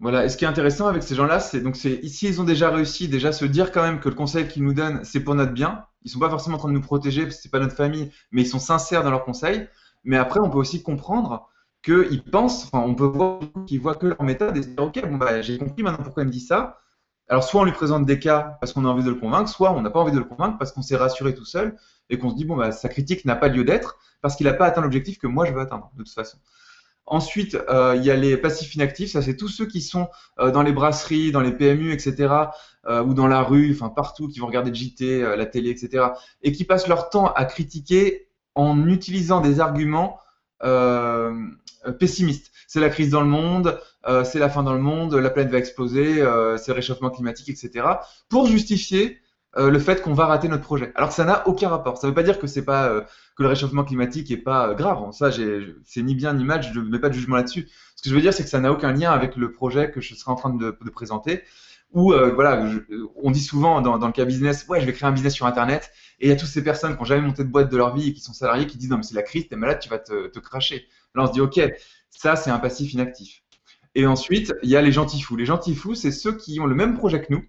Voilà. Et ce qui est intéressant avec ces gens-là, c'est donc c'est ici ils ont déjà réussi, déjà se dire quand même que le conseil qu'ils nous donnent, c'est pour notre bien. Ils sont pas forcément en train de nous protéger parce que c'est pas notre famille, mais ils sont sincères dans leurs conseils. Mais après, on peut aussi comprendre qu'ils pensent, enfin, on peut voir qu'ils voient que leur méthode et se dire, ok, bon bah j'ai compris maintenant pourquoi il me dit ça. Alors soit on lui présente des cas parce qu'on a envie de le convaincre, soit on n'a pas envie de le convaincre parce qu'on s'est rassuré tout seul et qu'on se dit bon bah sa critique n'a pas lieu d'être parce qu'il n'a pas atteint l'objectif que moi je veux atteindre de toute façon. Ensuite, euh, il y a les passifs inactifs. Ça, c'est tous ceux qui sont euh, dans les brasseries, dans les PMU, etc., euh, ou dans la rue, enfin partout, qui vont regarder le JT, la télé, etc., et qui passent leur temps à critiquer en utilisant des arguments pessimistes. C'est la crise dans le monde, c'est la fin dans le monde, la planète va exploser, c'est le réchauffement climatique, etc., pour justifier le fait qu'on va rater notre projet. Alors ça n'a aucun rapport. Ça ne veut pas dire que c'est pas que le réchauffement climatique est pas euh, grave. Ça, c'est ni bien ni mal, je ne mets pas de jugement là-dessus. Ce que je veux dire, c'est que ça n'a aucun lien avec le projet que je serai en train de, présenter. Ou euh, voilà, on dit souvent dans, le cas business, ouais, je vais créer un business sur Internet, et il y a toutes ces personnes qui n'ont jamais monté de boîte de leur vie et qui sont salariés qui disent non mais c'est la crise, t'es malade, tu vas te, te cracher. Là, on se dit ok, ça c'est un passif inactif. Et ensuite, il y a les gentils fous. Les gentils fous, c'est ceux qui ont le même projet que nous,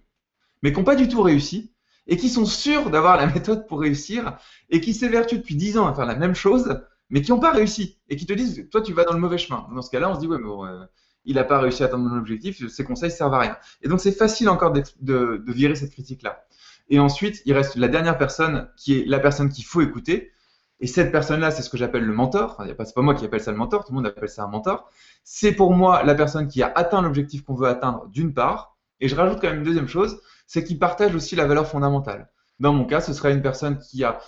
mais qui n'ont pas du tout réussi, et qui sont sûrs d'avoir la méthode pour réussir et qui s'évertuent depuis 10 ans à faire la même chose, mais qui n'ont pas réussi et qui te disent toi tu vas dans le mauvais chemin. Dans ce cas-là, on se dit ouais bon, euh, il n'a pas réussi à atteindre mon objectif, ses conseils servent à rien. Et donc c'est facile encore de, de, virer cette critique-là. Et ensuite, il reste la dernière personne qui est la personne qu'il faut écouter. Et cette personne-là, c'est ce que j'appelle le mentor. Enfin, c'est pas moi qui appelle ça le mentor, tout le monde appelle ça un mentor. C'est pour moi la personne qui a atteint l'objectif qu'on veut atteindre d'une part. Et je rajoute quand même une deuxième chose, c'est qu'il partage aussi la valeur fondamentale. Dans mon cas, ce serait une personne qui a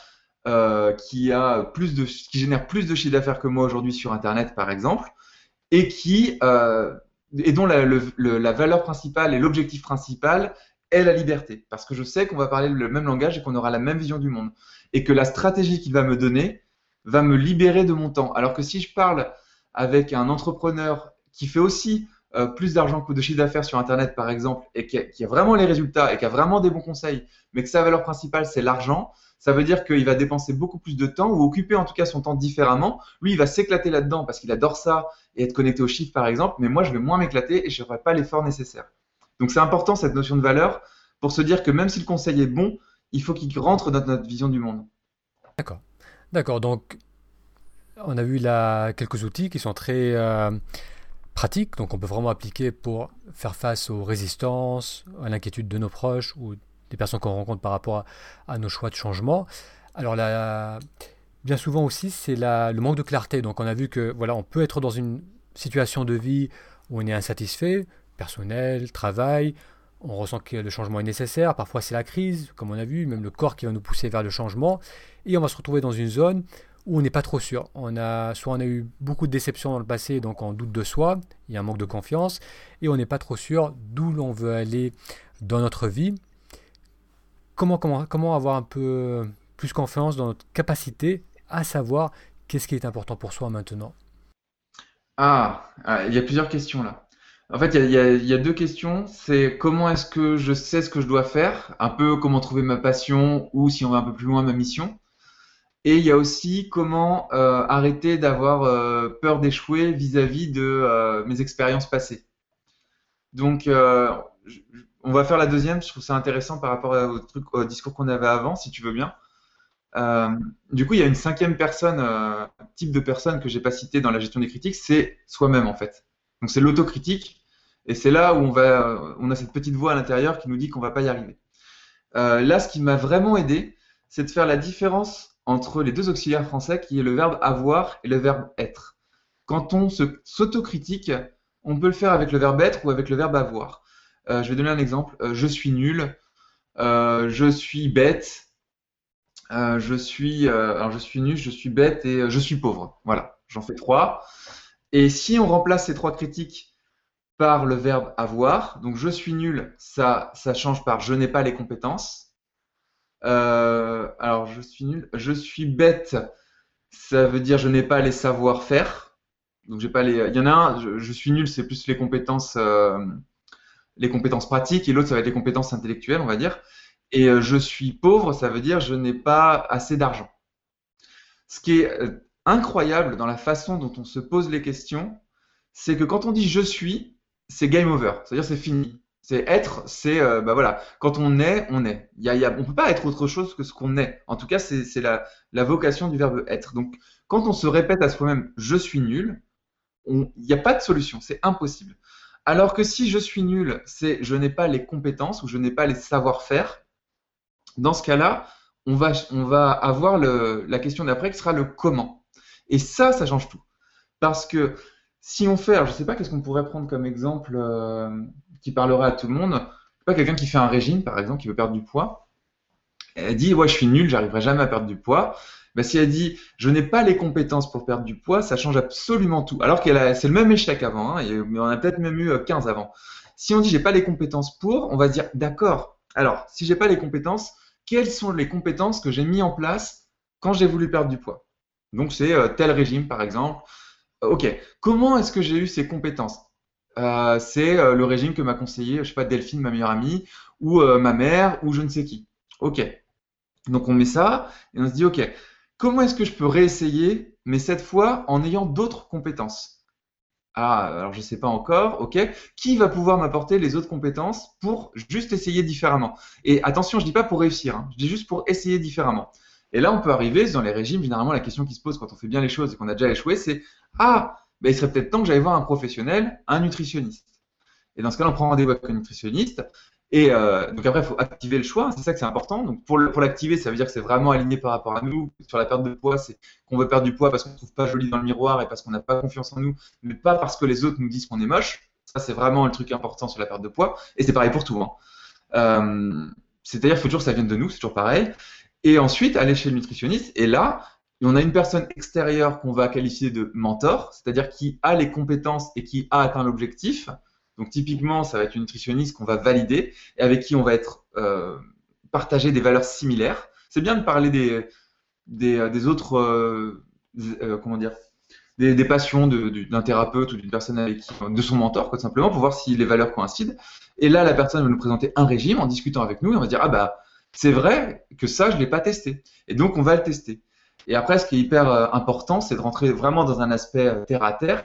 euh, qui a plus de qui génère plus de chiffre d'affaires que moi aujourd'hui sur Internet, par exemple, et qui euh, et dont la valeur principale et l'objectif principal est la liberté, parce que je sais qu'on va parler le même langage et qu'on aura la même vision du monde, et que la stratégie qu'il va me donner va me libérer de mon temps. Alors que si je parle avec un entrepreneur qui fait aussi euh, plus d'argent que de chiffre d'affaires sur Internet, par exemple, et qui a, vraiment les résultats et qui a vraiment des bons conseils, mais que sa valeur principale, c'est l'argent, ça veut dire qu'il va dépenser beaucoup plus de temps ou occuper en tout cas son temps différemment. Lui, il va s'éclater là-dedans parce qu'il adore ça et être connecté aux chiffres, par exemple, mais moi, je vais moins m'éclater et je ne ferai pas l'effort nécessaire. Donc, c'est important cette notion de valeur pour se dire que même si le conseil est bon, il faut qu'il rentre dans notre vision du monde. D'accord. D'accord. Donc, on a vu là quelques outils qui sont très. Euh, pratique, donc on peut vraiment appliquer pour faire face aux résistances, à l'inquiétude de nos proches ou des personnes qu'on rencontre par rapport à, nos choix de changement. Alors bien souvent aussi, c'est le manque de clarté. Donc on a vu que voilà, on peut être dans une situation de vie où on est insatisfait, personnel, travail, on ressent que le changement est nécessaire, parfois c'est la crise, comme on a vu, même le corps qui va nous pousser vers le changement, et on va se retrouver dans une zone où on n'est pas trop sûr. On a, soit on a eu beaucoup de déceptions dans le passé, donc on doute de soi, il y a un manque de confiance, et on n'est pas trop sûr d'où l'on veut aller dans notre vie. Comment, comment, comment avoir un peu plus confiance dans notre capacité à savoir qu'est-ce qui est important pour soi maintenant? Ah, ah il y a plusieurs questions là. En fait, il y a, deux questions. C'est comment est-ce que je sais ce que je dois faire, un peu comment trouver ma passion ou si on va un peu plus loin ma mission. Et il y a aussi comment euh, arrêter d'avoir euh, peur d'échouer vis-à-vis de euh, mes expériences passées. Donc, on va faire la deuxième. Je trouve ça intéressant par rapport au, discours qu'on avait avant, si tu veux bien. du coup, il y a une cinquième personne, type de personne que j'ai pas cité dans la gestion des critiques, c'est soi-même en fait. Donc c'est l'autocritique et c'est là où on, on a cette petite voix à l'intérieur qui nous dit qu'on va pas y arriver. Là, ce qui m'a vraiment aidé, c'est de faire la différence entre les deux auxiliaires français, qui est le verbe avoir et le verbe être. Quand on s'autocritique, on peut le faire avec le verbe être ou avec le verbe avoir. Euh, je vais donner un exemple. Euh, je suis nul, je suis bête, je suis, alors nul, je suis bête et je suis pauvre. Voilà, j'en fais trois. Et si on remplace ces trois critiques par le verbe avoir. Donc je suis nul, ça, ça change par je n'ai pas les compétences. Euh, alors je suis nul, je suis bête, ça veut dire je n'ai pas les savoir-faire. Donc j'ai pas les. Il y en a un, je, suis nul, c'est plus les compétences, euh, les compétences pratiques, et l'autre ça va être les compétences intellectuelles, on va dire. Et euh, je suis pauvre, ça veut dire je n'ai pas assez d'argent. Ce qui est incroyable dans la façon dont on se pose les questions, c'est que quand on dit je suis, c'est game over. C'est-à-dire c'est fini. C'est être, c'est euh, bah voilà. Quand on est, on est. Il y a, on peut pas être autre chose que ce qu'on est. En tout cas, c'est la, vocation du verbe être. Donc, quand on se répète à soi-même je suis nul, il n'y a pas de solution. C'est impossible. Alors que si je suis nul, c'est je n'ai pas les compétences ou je n'ai pas les savoir-faire. Dans ce cas-là, on va, avoir la question d'après qui sera le comment. Et ça, ça change tout. Parce que si on fait, je sais pas qu'est-ce qu'on pourrait prendre comme exemple euh, qui parlerait à tout le monde. Pas quelqu'un qui fait un régime, par exemple, qui veut perdre du poids. Elle dit, ouais, je suis nul, j'arriverai jamais à perdre du poids. Ben, si elle dit, je n'ai pas les compétences pour perdre du poids, ça change absolument tout. Alors qu'elle c'est le même échec avant, hein, mais on a peut-être même eu 15 euh, avant. Si on dit, j'ai pas les compétences pour, on va dire, d'accord. Alors, si j'ai pas les compétences, quelles sont les compétences que j'ai mis en place quand j'ai voulu perdre du poids? Donc, c'est euh, tel régime, par exemple Ok, comment est-ce que j'ai eu ces compétences? Euh, C'est euh, le régime que m'a conseillé, je sais pas, Delphine, ma meilleure amie, ou euh, ma mère, ou je ne sais qui. Ok, donc on met ça et on se dit, ok, comment est-ce que je peux réessayer, mais cette fois en ayant d'autres compétences? Ah, alors je ne sais pas encore, ok, qui va pouvoir m'apporter les autres compétences pour juste essayer différemment? Et attention, je ne dis pas pour réussir, hein, je dis juste pour essayer différemment. Et là, on peut arriver dans les régimes. Généralement, la question qui se pose quand on fait bien les choses et qu'on a déjà échoué, c'est Ah, ben, il serait peut-être temps que j'aille voir un professionnel, un nutritionniste. Et dans ce cas-là, on prend rendez-vous avec un nutritionniste. Et euh, donc après, il faut activer le choix. C'est ça que c'est important. Donc pour l'activer, ça veut dire que c'est vraiment aligné par rapport à nous. Sur la perte de poids, c'est qu'on veut perdre du poids parce qu'on ne trouve pas joli dans le miroir et parce qu'on n'a pas confiance en nous, mais pas parce que les autres nous disent qu'on est moche. Ça, c'est vraiment le truc important sur la perte de poids. Et c'est pareil pour tout. Hein. Euh, c'est-à-dire qu'il faut toujours que ça vienne de nous, c'est toujours pareil et ensuite aller chez le nutritionniste. Et là, on a une personne extérieure qu'on va qualifier de mentor, c'est-à-dire qui a les compétences et qui a atteint l'objectif. Donc typiquement, ça va être une nutritionniste qu'on va valider et avec qui on va être euh, partager des valeurs similaires. C'est bien de parler des, des, euh, autres, euh, comment dire, des, des passions d'un thérapeute ou d'une personne avec qui, de son mentor, quoi, simplement, pour voir si les valeurs coïncident. Et là, la personne va nous présenter un régime en discutant avec nous et on va dire, ah bah, c'est vrai que ça, je ne l'ai pas testé. Et donc, on va le tester. Et après, ce qui est hyper euh, important, c'est de rentrer vraiment dans un aspect euh, terre à terre,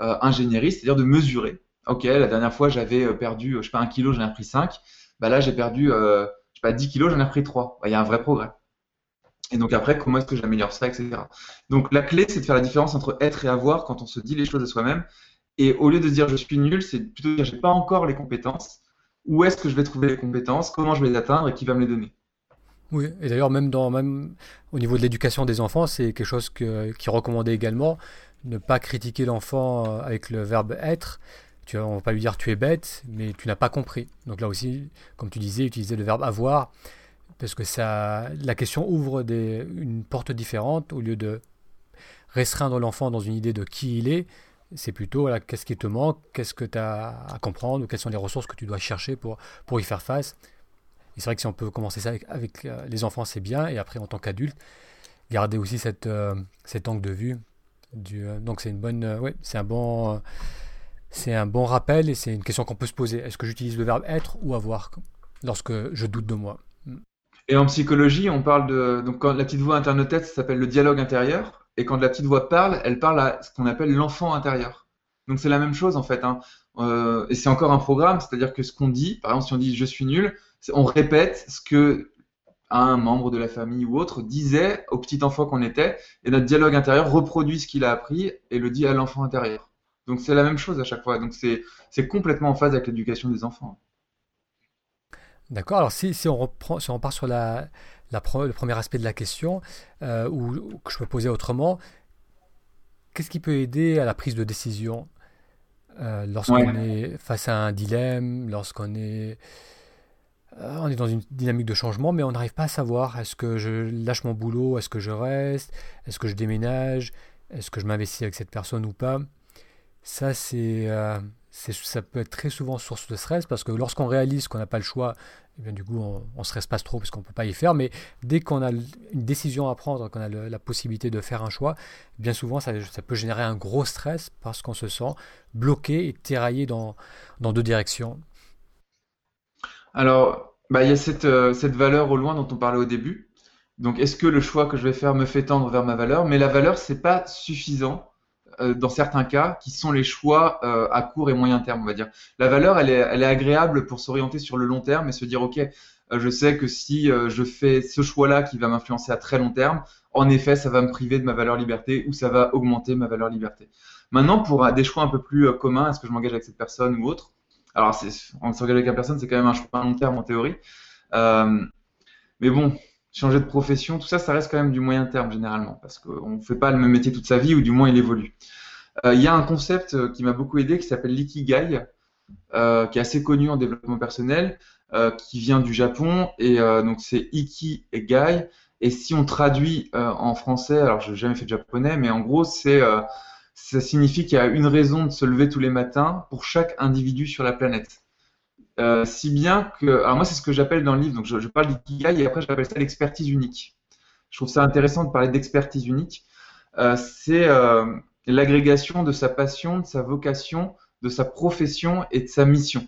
euh, ingénierie, c'est-à-dire de mesurer. Ok, la dernière fois, j'avais perdu, je sais pas, un kilo, j'en ai pris 5. Bah là, j'ai perdu, je sais pas, 10 kilos, j'en ai pris 3. Bah, il y a un vrai progrès. Et donc après, comment est-ce que j'améliore ça, etc. Donc la clé, c'est de faire la différence entre être et avoir quand on se dit les choses à soi-même. Et au lieu de dire je suis nul, c'est plutôt de dire j'ai pas encore les compétences où est-ce que je vais trouver les compétences, comment je vais les atteindre? Et qui va me les donner? Oui, et d'ailleurs même au niveau de l'éducation des enfants, c'est quelque chose que, qui est recommandé également, ne pas critiquer l'enfant euh, avec le verbe être. Tu, on va pas lui dire tu es bête, mais tu n'as pas compris. Donc là aussi, comme tu disais, utiliser le verbe avoir, parce que ça, la question ouvre une porte différente au lieu de restreindre l'enfant dans une idée de qui il est. C'est plutôt qu'est-ce qui te manque, qu'est-ce que tu as à comprendre, ou quelles sont les ressources que tu dois chercher pour, pour y faire face. C'est vrai que si on peut commencer ça avec, euh, les enfants, c'est bien. Et après, en tant qu'adulte, garder aussi cette, euh, cet angle de vue. Euh, donc c'est une bonne, ouais, c'est un bon, c'est un bon rappel et c'est une question qu'on peut se poser. Est-ce que j'utilise le verbe être ou avoir lorsque je doute de moi? Et en psychologie, on parle de donc quand la petite voix interne tête, ça s'appelle le dialogue intérieur. Et quand la petite voix parle, elle parle à ce qu'on appelle l'enfant intérieur. Donc c'est la même chose en fait. Hein. et c'est encore un programme, c'est-à-dire que ce qu'on dit, par exemple si on dit je suis nul, on répète ce que un membre de la famille ou autre disait au petit enfant qu'on était, et notre dialogue intérieur reproduit ce qu'il a appris et le dit à l'enfant intérieur. Donc c'est la même chose à chaque fois. Donc c'est complètement en phase avec l'éducation des enfants. D'accord. Alors si, si, on reprend, si on part sur la, la le premier aspect de la question, euh, ou que je peux poser autrement, qu'est-ce qui peut aider à la prise de décision euh, lorsqu'on est face à un dilemme, lorsqu'on est euh, on est dans une dynamique de changement, mais on n'arrive pas à savoir est-ce que je lâche mon boulot, est-ce que je reste, est-ce que je déménage, est-ce que je m'investis avec cette personne ou pas. Ça, euh, c'est, ça peut être très souvent source de stress parce que lorsqu'on réalise qu'on n'a pas le choix, eh bien, du coup, on, ne stresse pas trop parce qu'on ne peut pas y faire. Mais dès qu'on a une décision à prendre, qu'on a la possibilité de faire un choix, bien souvent, ça, peut générer un gros stress parce qu'on se sent bloqué et tiraillé dans, dans deux directions. Alors, bah, il y a cette, euh, cette valeur au loin dont on parlait au début. Donc, est-ce que le choix que je vais faire me fait tendre vers ma valeur? Mais la valeur, c'est pas suffisant euh, dans certains cas, qui sont les choix euh, à court et moyen terme, on va dire. La valeur, elle est, elle est agréable pour s'orienter sur le long terme et se dire, ok, je sais que si je fais ce choix-là qui va m'influencer à très long terme, en effet, ça va me priver de ma valeur liberté ou ça va augmenter ma valeur liberté. Maintenant, pour des choix un peu plus communs, est-ce que je m'engage avec cette personne ou autre alors, on s'engage avec la personne, c'est quand même un choix à long terme en théorie. Euh, mais bon, changer de profession, tout ça, ça reste quand même du moyen terme généralement, parce qu'on ne fait pas le même métier toute sa vie, ou du moins il évolue. Euh, il y a un concept euh, qui m'a beaucoup aidé qui s'appelle l'ikigai, qui est assez connu en développement personnel, qui vient du Japon, et donc c'est iki et gai. Et si on traduit en français, alors je n'ai jamais fait de japonais, mais en gros c'est ça signifie qu'il y a une raison de se lever tous les matins pour chaque individu sur la planète. Euh, si bien que, alors moi c'est ce que j'appelle dans le livre, donc je, parle d'ikigai et après j'appelle ça l'expertise unique. Je trouve ça intéressant de parler d'expertise unique. Euh, c'est euh, l'agrégation de sa passion, de sa vocation, de sa profession et de sa mission.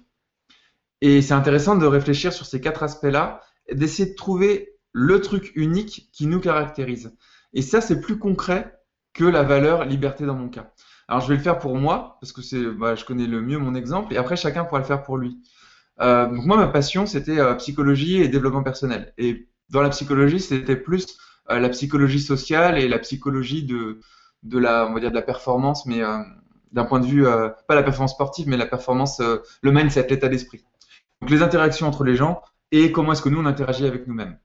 Et c'est intéressant de réfléchir sur ces quatre aspects-là, d'essayer de trouver le truc unique qui nous caractérise. Et ça, c'est plus concret que la valeur liberté dans mon cas. Alors je vais le faire pour moi, parce que c'est, bah, je connais le mieux mon exemple, et après chacun pourra le faire pour lui. Euh, donc moi, ma passion, c'était euh, psychologie et développement personnel. Et dans la psychologie, c'était plus euh, la psychologie sociale et la psychologie de, de la, on va dire de la performance, mais d'un point de vue, pas la performance sportive, mais la performance, le mindset, l'état d'esprit. Donc les interactions entre les gens et comment est-ce que nous on interagit avec nous-mêmes.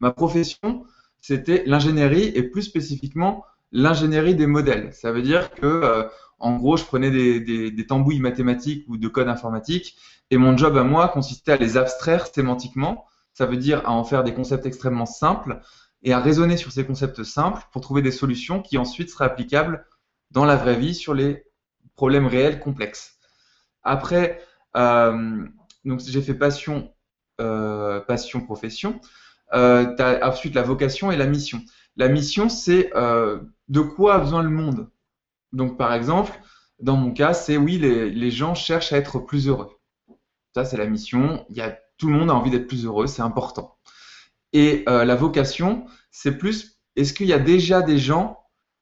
Ma profession, c'était l'ingénierie et plus spécifiquement l'ingénierie des modèles. Ça veut dire que, euh, en gros, je prenais des, tambouilles mathématiques ou de code informatique, et mon job à moi consistait à les abstraire sémantiquement. Ça veut dire à en faire des concepts extrêmement simples et à raisonner sur ces concepts simples pour trouver des solutions qui ensuite seraient applicables dans la vraie vie sur les problèmes réels complexes. Après, euh, donc j'ai fait passion, euh, passion, profession. Euh, ensuite la vocation et la mission. La mission, c'est euh, de quoi a besoin le monde. Donc, par exemple, dans mon cas, c'est oui, les, gens cherchent à être plus heureux. Ça, c'est la mission. Tout le monde a envie d'être plus heureux, c'est important. Et euh, la vocation, c'est plus, est-ce qu'il y a déjà des gens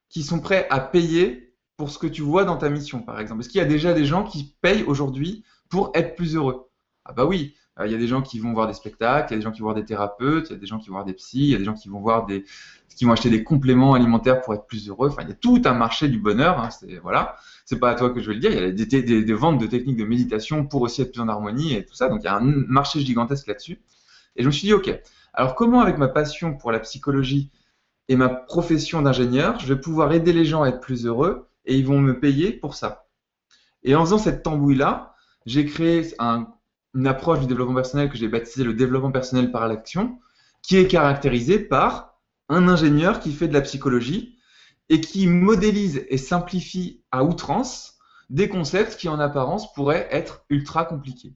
qui sont prêts à payer pour ce que tu vois dans ta mission, par exemple? Est-ce qu'il y a déjà des gens qui payent aujourd'hui pour être plus heureux? Ah bah oui, il y a des gens qui vont voir des spectacles, il y a des gens qui vont voir des thérapeutes, il y a des gens qui vont voir des psys, il y a des gens qui vont voir des, qui vont acheter des compléments alimentaires pour être plus heureux. Enfin, il y a tout un marché du bonheur. Hein, c'est voilà, c'est pas à toi que je vais le dire. Il y a des, des, ventes de techniques de méditation pour aussi être plus en harmonie et tout ça. Donc il y a un marché gigantesque là-dessus. Et je me suis dit, OK, alors comment avec ma passion pour la psychologie et ma profession d'ingénieur, je vais pouvoir aider les gens à être plus heureux et ils vont me payer pour ça? Et en faisant cette tambouille-là, j'ai créé une approche du développement personnel que j'ai baptisé le développement personnel par l'action, qui est caractérisée par un ingénieur qui fait de la psychologie et qui modélise et simplifie à outrance des concepts qui en apparence pourraient être ultra compliqués.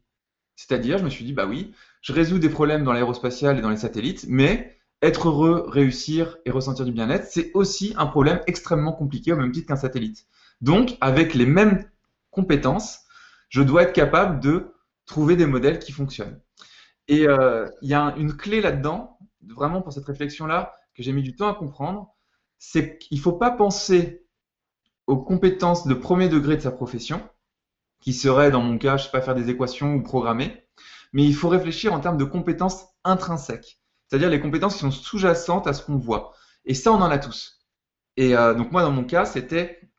C'est-à-dire, je me suis dit, bah oui, je résous des problèmes dans l'aérospatial et dans les satellites, mais être heureux, réussir et ressentir du bien-être, c'est aussi un problème extrêmement compliqué au même titre qu'un satellite. Donc, avec les mêmes compétences, je dois être capable de trouver des modèles qui fonctionnent. Et euh, il y a une clé là-dedans, vraiment pour cette réflexion-là, que j'ai mis du temps à comprendre, c'est qu'il ne faut pas penser aux compétences de premier degré de sa profession, qui seraient, dans mon cas, je ne sais pas, faire des équations ou programmer, mais il faut réfléchir en termes de compétences intrinsèques, c'est-à-dire les compétences qui sont sous-jacentes à ce qu'on voit. Et ça, on en a tous. Et euh, donc moi, dans mon cas, c'était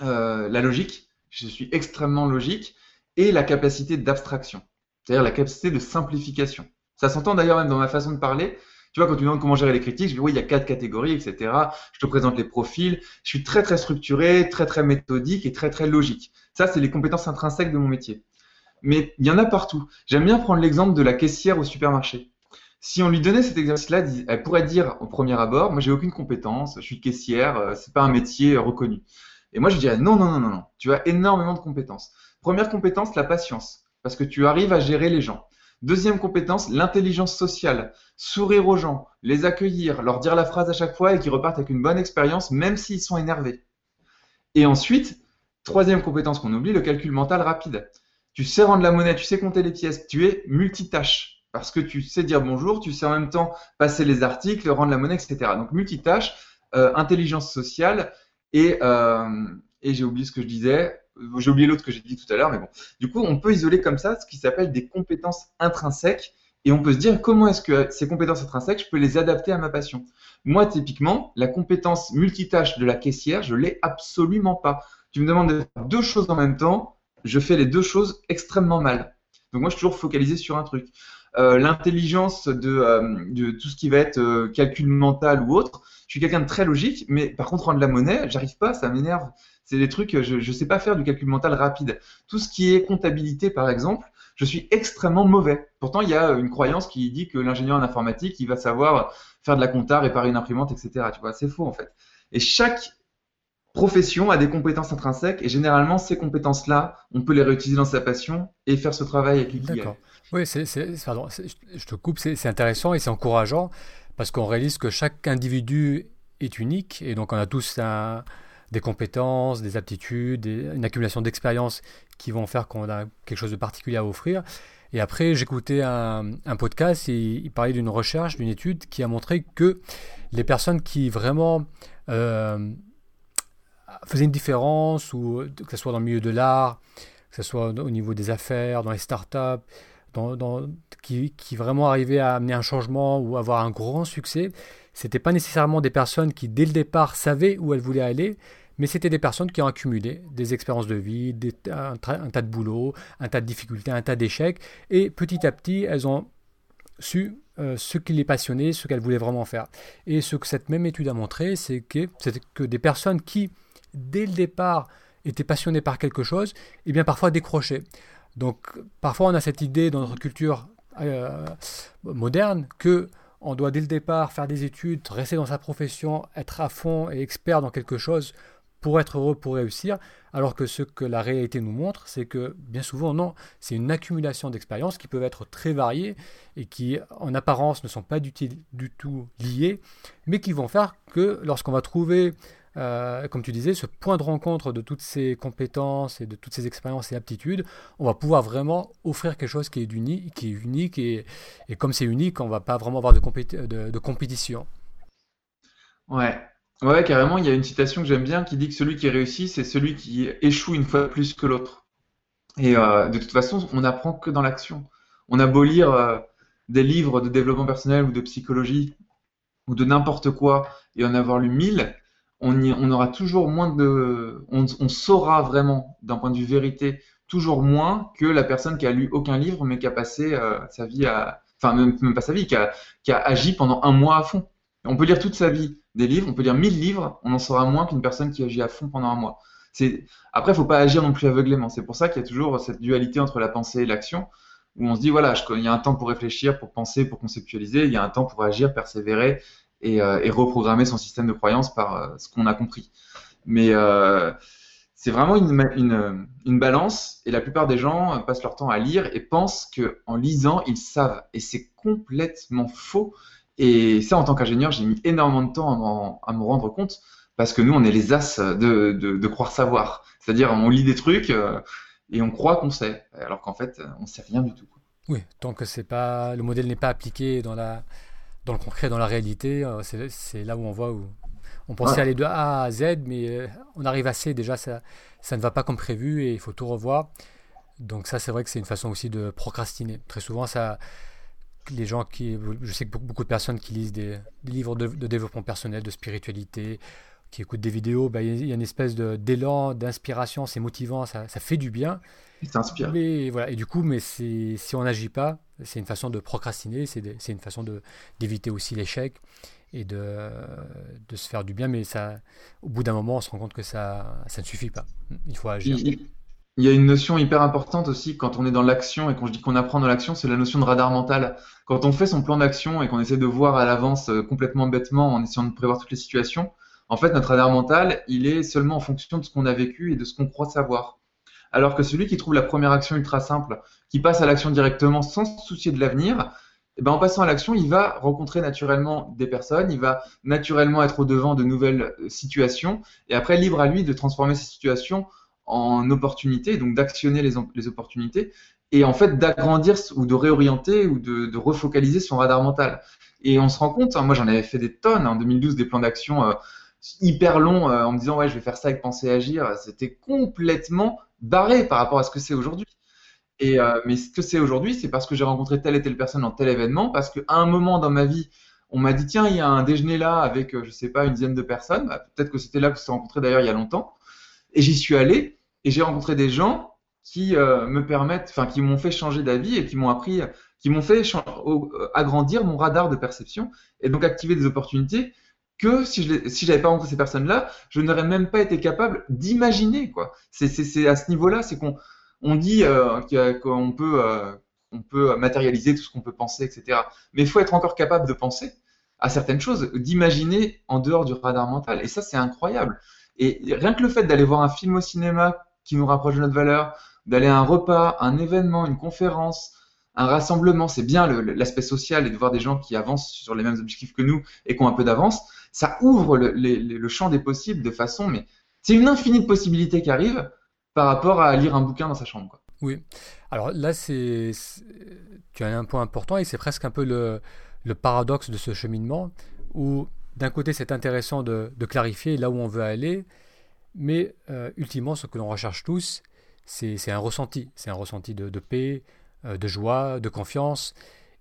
euh, la logique. Je suis extrêmement logique et la capacité d'abstraction, c'est-à-dire la capacité de simplification. Ça s'entend d'ailleurs même dans ma façon de parler. Tu vois, quand tu me demandes comment gérer les critiques, je dis oui, il y a quatre catégories, etc. Je te présente les profils. Je suis très, très structuré, très, très méthodique et très, très logique. Ça, c'est les compétences intrinsèques de mon métier. Mais il y en a partout. J'aime bien prendre l'exemple de la caissière au supermarché. Si on lui donnait cet exercice-là, elle pourrait dire au premier abord, moi j'ai aucune compétence, je suis caissière, euh, c'est pas un métier reconnu. Et moi je dirais non, non, non, non, non, tu as énormément de compétences. Première compétence, la patience, parce que tu arrives à gérer les gens. Deuxième compétence, l'intelligence sociale. Sourire aux gens, les accueillir, leur dire la phrase à chaque fois et qu'ils repartent avec une bonne expérience, même s'ils sont énervés. Et ensuite, troisième compétence qu'on oublie, le calcul mental rapide. Tu sais rendre la monnaie, tu sais compter les pièces, tu es multitâche. Parce que tu sais dire bonjour, tu sais en même temps passer les articles, rendre la monnaie, etc. Donc multitâche, euh, intelligence sociale euh, et j'ai oublié ce que je disais, j'ai oublié l'autre que j'ai dit tout à l'heure, mais bon. Du coup, on peut isoler comme ça ce qui s'appelle des compétences intrinsèques et on peut se dire comment est-ce que ces compétences intrinsèques, je peux les adapter à ma passion. Moi, typiquement, la compétence multitâche de la caissière, je l'ai absolument pas. Tu me demandes de faire deux choses en même temps, je fais les deux choses extrêmement mal. Donc moi, je suis toujours focalisé sur un truc. Euh, l'intelligence de, euh, de, tout ce qui va être euh, calcul mental ou autre, je suis quelqu'un de très logique, mais par contre, rendre la monnaie, j'arrive pas, ça m'énerve. C'est des trucs, je ne sais pas faire du calcul mental rapide. Tout ce qui est comptabilité, par exemple, je suis extrêmement mauvais. Pourtant, il y a une croyance qui dit que l'ingénieur en informatique, il va savoir faire de la compta, réparer une imprimante, etc. Tu vois, c'est faux en fait. Et chaque profession a des compétences intrinsèques et généralement ces compétences-là, on peut les réutiliser dans sa passion et faire ce travail avec l'ikigai. D'accord. Oui, c'est, je te coupe, c'est intéressant et c'est encourageant parce qu'on réalise que chaque individu est unique et donc on a tous un, des compétences, des aptitudes, une accumulation d'expériences qui vont faire qu'on a quelque chose de particulier à offrir. Et après, j'écoutais un, podcast et il parlait d'une recherche, d'une étude qui a montré que les personnes qui vraiment euh, faisaient une différence, ou que ce soit dans le milieu de l'art, que ce soit au niveau des affaires, dans les startups, qui, qui vraiment arrivaient à amener un changement ou avoir un grand succès, c'était pas nécessairement des personnes qui dès le départ savaient où elles voulaient aller, mais c'était des personnes qui ont accumulé des expériences de vie, un, tas de boulot, un tas de difficultés, un tas d'échecs, et petit à petit, elles ont su euh, ce qui les passionnait, ce qu'elles voulaient vraiment faire. Et ce que cette même étude a montré, c'est que, que des personnes qui, dès le départ, étaient passionnées par quelque chose, et eh bien parfois décrochaient. Donc parfois on a cette idée dans notre culture euh, moderne que on doit dès le départ faire des études, rester dans sa profession, être à fond et expert dans quelque chose pour être heureux, pour réussir, alors que ce que la réalité nous montre, c'est que bien souvent, non, c'est une accumulation d'expériences qui peuvent être très variées et qui, en apparence, ne sont pas du, tout liées, mais qui vont faire que lorsqu'on va trouver, euh, comme tu disais, ce point de rencontre de toutes ces compétences et de toutes ces expériences et aptitudes, on va pouvoir vraiment offrir quelque chose qui est unique, qui est unique et, comme c'est unique, on va pas vraiment avoir de, de compétition. Ouais, Ouais, carrément, il y a une citation que j'aime bien qui dit que celui qui réussit, c'est celui qui échoue une fois plus que l'autre. Et euh, de toute façon, on n'apprend que dans l'action. On a beau lire euh, des livres de développement personnel ou de psychologie ou de n'importe quoi et en avoir lu mille, on, aura toujours moins de, on, saura vraiment d'un point de vue vérité toujours moins que la personne qui a lu aucun livre mais qui a passé euh, sa vie à, enfin même, pas sa vie, qui qui a agi pendant un mois à fond. On peut lire toute sa vie des livres, on peut lire 1000 livres, on en saura moins qu'une personne qui agit à fond pendant un mois. Après, il faut pas agir non plus aveuglément. C'est pour ça qu'il y a toujours cette dualité entre la pensée et l'action, où on se dit voilà, il y a un temps pour réfléchir, pour penser, pour conceptualiser, il y a un temps pour agir, persévérer et, euh, reprogrammer son système de croyance par euh, ce qu'on a compris. Mais euh, c'est vraiment une, une, balance et la plupart des gens passent leur temps à lire et pensent qu'en lisant, ils savent. Et c'est complètement faux. Et ça, en tant qu'ingénieur, j'ai mis énormément de temps à, me rendre compte parce que nous, on est les as de, de, croire savoir. C'est-à-dire, on lit des trucs euh, et on croit qu'on sait, alors qu'en fait, on ne sait rien du tout. Oui, tant que c'est pas le modèle n'est pas appliqué dans la dans le concret, dans la réalité, euh, c'est là où on voit où on pensait aller de A à Z, mais euh, on arrive à C déjà, ça, ça ne va pas comme prévu et il faut tout revoir. Donc ça, c'est vrai que c'est une façon aussi de procrastiner. Très souvent, ça, les gens qui, je sais que beaucoup de personnes qui lisent des, livres de, développement personnel, de spiritualité, qui écoutent des vidéos, bah, il y a une espèce d'élan, d'inspiration, c'est motivant, ça, ça, fait du bien. Ça inspire. Mais voilà, et du coup, mais si on n'agit pas, c'est une façon de procrastiner, c'est une façon d'éviter aussi l'échec et de, de, se faire du bien, mais ça, au bout d'un moment, on se rend compte que ça, ça ne suffit pas. Il faut agir. Il y a une notion hyper importante aussi quand on est dans l'action et quand je dis qu'on apprend dans l'action, c'est la notion de radar mental. Quand on fait son plan d'action et qu'on essaie de voir à l'avance euh, complètement bêtement en essayant de prévoir toutes les situations, en fait, notre radar mental, il est seulement en fonction de ce qu'on a vécu et de ce qu'on croit savoir. Alors que celui qui trouve la première action ultra simple, qui passe à l'action directement sans se soucier de l'avenir, eh ben, en passant à l'action, il va rencontrer naturellement des personnes, il va naturellement être au devant de nouvelles euh, situations, et après, libre à lui de transformer ces situations en opportunités, donc d'actionner les, opportunités, et en fait d'agrandir ou de réorienter ou de, refocaliser son radar mental. Et on se rend compte, hein, moi j'en avais fait des tonnes en 2012, des plans d'action euh, hyper longs euh, en me disant ouais je vais faire ça avec penser agir, c'était complètement barré par rapport à ce que c'est aujourd'hui. Et euh, mais ce que c'est aujourd'hui, c'est parce que j'ai rencontré telle et telle personne dans tel événement, parce qu'à un moment dans ma vie, on m'a dit tiens il y a un déjeuner là avec je sais pas une dizaine de personnes, bah, peut-être que c'était là que on s'est rencontré d'ailleurs il y a longtemps. Et j'y suis allé et j'ai rencontré des gens qui euh, me permettent, enfin qui m'ont fait changer d'avis et qui m'ont appris, qui m'ont fait euh, agrandir mon radar de perception et donc activer des opportunités que si je si pas rencontré ces personnes-là, je n'aurais même pas été capable d'imaginer quoi. C'est c'est à ce niveau-là, c'est qu'on on dit euh, qu'on peut on peut matérialiser tout ce qu'on peut penser, etc. Mais il faut être encore capable de penser à certaines choses, d'imaginer en dehors du radar mental. Et ça, c'est incroyable. Et rien que le fait d'aller voir un film au cinéma qui nous rapproche de notre valeur, d'aller à un repas, un événement, une conférence, un rassemblement, c'est bien l'aspect social et de voir des gens qui avancent sur les mêmes objectifs que nous et qui ont un peu d'avance, ça ouvre le, champ des possibles de façon, mais c'est une infinie de possibilités qui arrivent par rapport à lire un bouquin dans sa chambre. Oui. Alors là, c'est tu as un point important et c'est presque un peu le, le paradoxe de ce cheminement où d'un côté, c'est intéressant de, clarifier là où on veut aller, mais euh, ultimement, ce que l'on recherche tous, c'est un ressenti. C'est un ressenti de, paix, euh, de joie, de confiance.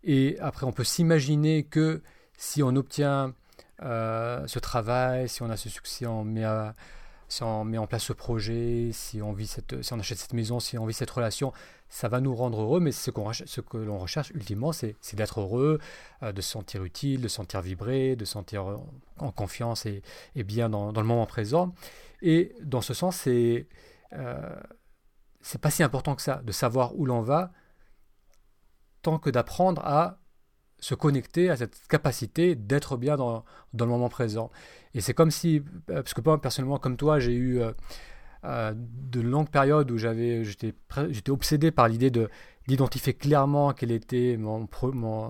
Et après, on peut s'imaginer que si on obtient euh, ce travail, si on a ce succès, met si on met en place ce projet, si on, vit si on achète cette maison, si on vit cette relation, ça va nous rendre heureux, mais ce, ce que l'on recherche ultimement, c'est d'être heureux, euh, de se sentir utile, de se sentir vibrer, de se sentir euh, en confiance et, bien dans, le moment présent. Et dans ce sens, c'est euh, pas si important que ça de savoir où l'on va, tant que d'apprendre à se connecter à cette capacité d'être bien dans, dans, le moment présent. Et c'est comme si, euh, parce que moi personnellement, comme toi, j'ai eu euh, de longues périodes où j'avais, j'étais, j'étais obsédé par l'idée de d'identifier clairement quelle était mon,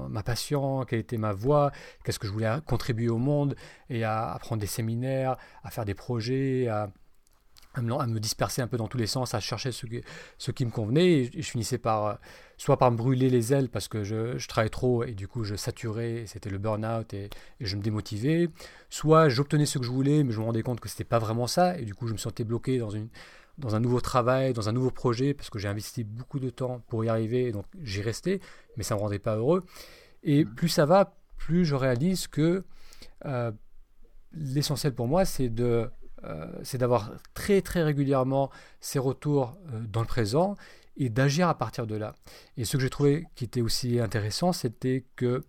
ma passion, quelle était ma voix, qu'est-ce que je voulais contribuer au monde, et à, prendre des séminaires, à faire des projets, à me, disperser un peu dans tous les sens, à chercher ce, ce qui me convenait. Et je finissais par euh, soit par me brûler les ailes parce que je, je travaillais trop et du coup je saturais, c'était le burn-out et, je me démotivais. Soit j'obtenais ce que je voulais, mais je me rendais compte que c'était pas vraiment ça et du coup je me sentais bloqué dans, une, dans un nouveau travail, dans un nouveau projet parce que j'ai investi beaucoup de temps pour y arriver, donc j'y restais, mais ça me rendait pas heureux. Et plus ça va, plus je réalise que euh, l'essentiel pour moi c'est de c'est d'avoir très très régulièrement ces retours euh, dans le présent et d'agir à partir de là. Et ce que j'ai trouvé qui était aussi intéressant, c'était que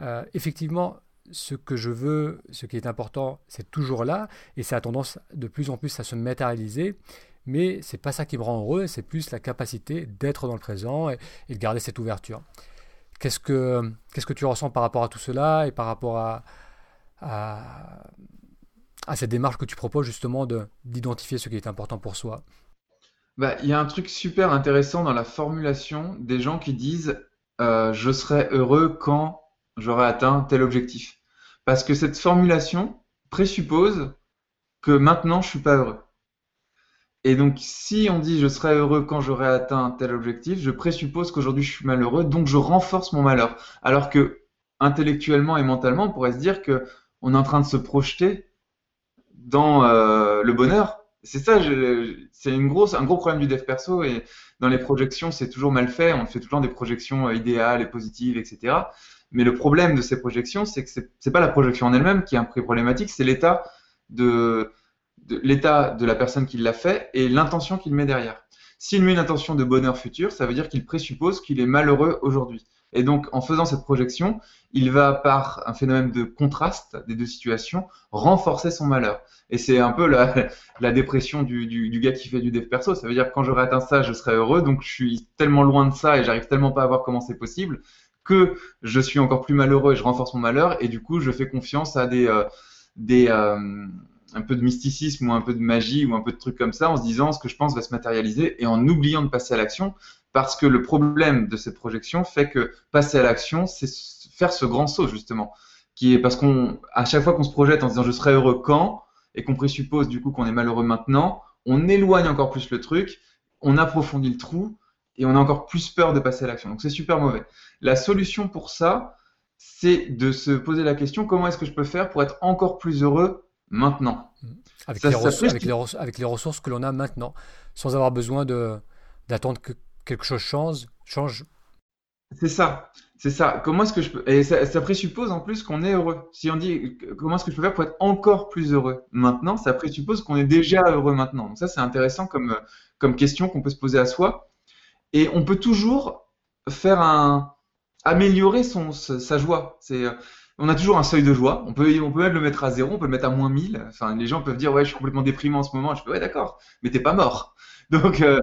euh, effectivement, ce que je veux, ce qui est important, c'est toujours là, et ça a tendance de plus en plus à se matérialiser. Mais c'est pas ça qui me rend heureux, c'est plus la capacité d'être dans le présent et, de garder cette ouverture. Qu'est-ce que, qu'est-ce que tu ressens par rapport à tout cela et par rapport à, à cette démarche que tu proposes justement de, d'identifier ce qui est important pour soi bah, il y a un truc super intéressant dans la formulation des gens qui disent euh, je serai heureux quand j'aurai atteint tel objectif. Parce que cette formulation présuppose que maintenant je suis pas heureux. Et donc, si on dit je serai heureux quand j'aurai atteint tel objectif, je présuppose qu'aujourd'hui je suis malheureux, donc je renforce mon malheur. Alors que intellectuellement et mentalement, on pourrait se dire que on est en train de se projeter dans euh, le bonheur. C'est ça, c'est une grosse, un gros problème du dev perso et dans les projections, c'est toujours mal fait. On fait toujours des projections euh, idéales et positives, etc. Mais le problème de ces projections, c'est que c'est pas la projection en elle-même qui est un prix problématique, c'est l'état de, l'état de la personne qui l'a fait et l'intention qu'il met derrière. S'il met une intention de bonheur futur, ça veut dire qu'il présuppose qu'il est malheureux aujourd'hui. Et donc, en faisant cette projection, il va, par un phénomène de contraste des deux situations, renforcer son malheur. Et c'est un peu la, *laughs* dépression du, gars qui fait du dev perso. Ça veut dire que quand j'aurai atteint ça, je serai heureux. Donc, je suis tellement loin de ça et j'arrive tellement pas à voir comment c'est possible que je suis encore plus malheureux et je renforce mon malheur. Et du coup, je fais confiance à euh, euh, un peu de mysticisme ou un peu de magie ou un peu de trucs comme ça en se disant ce que je pense va se matérialiser et en oubliant de passer à l'action parce que le problème de cette projection fait que passer à l'action, c'est faire ce grand saut justement, qui est parce qu'on, à chaque fois qu'on se projette en se disant je serai heureux quand, et qu'on présuppose du coup qu'on est malheureux maintenant, on éloigne encore plus le truc, on approfondit le trou, et on a encore plus peur de passer à l'action. Donc c'est super mauvais. La solution pour ça, c'est de se poser la question comment est-ce que je peux faire pour être encore plus heureux maintenant? Avec, les avec, les ressources que l'on a maintenant, sans avoir besoin d'attendre que quelque chose change, change. C'est ça, c'est ça. Comment est-ce que je peux Et ça, présuppose en plus qu'on est heureux. Si on dit comment est-ce que je peux faire pour être encore plus heureux maintenant, ça présuppose qu'on est déjà heureux maintenant. Donc ça, c'est intéressant comme comme question qu'on peut se poser à soi. Et on peut toujours faire un améliorer son sa joie. C'est on a toujours un seuil de joie. On peut, on peut même le mettre à zéro, on peut le mettre à moins 1000. Enfin, les gens peuvent dire, ouais, je suis complètement déprimé en ce moment. Je fais, ouais, d'accord, mais t'es pas mort. Donc, euh,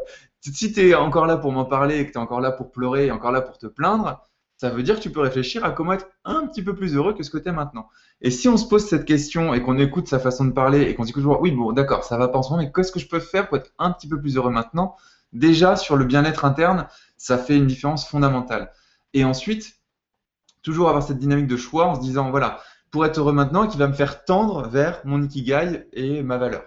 si tu es encore là pour m'en parler et que tu es encore là pour pleurer et encore là pour te plaindre, ça veut dire que tu peux réfléchir à comment être un petit peu plus heureux que ce que tu es maintenant. Et si on se pose cette question et qu'on écoute sa façon de parler et qu'on dit toujours, oui, bon, d'accord, ça va pas en ce moment, mais qu'est-ce que je peux faire pour être un petit peu plus heureux maintenant? Déjà, sur le bien-être interne, ça fait une différence fondamentale. Et ensuite, toujours avoir cette dynamique de choix en se disant, voilà, pour être heureux maintenant, qui va me faire tendre vers mon ikigai et ma valeur.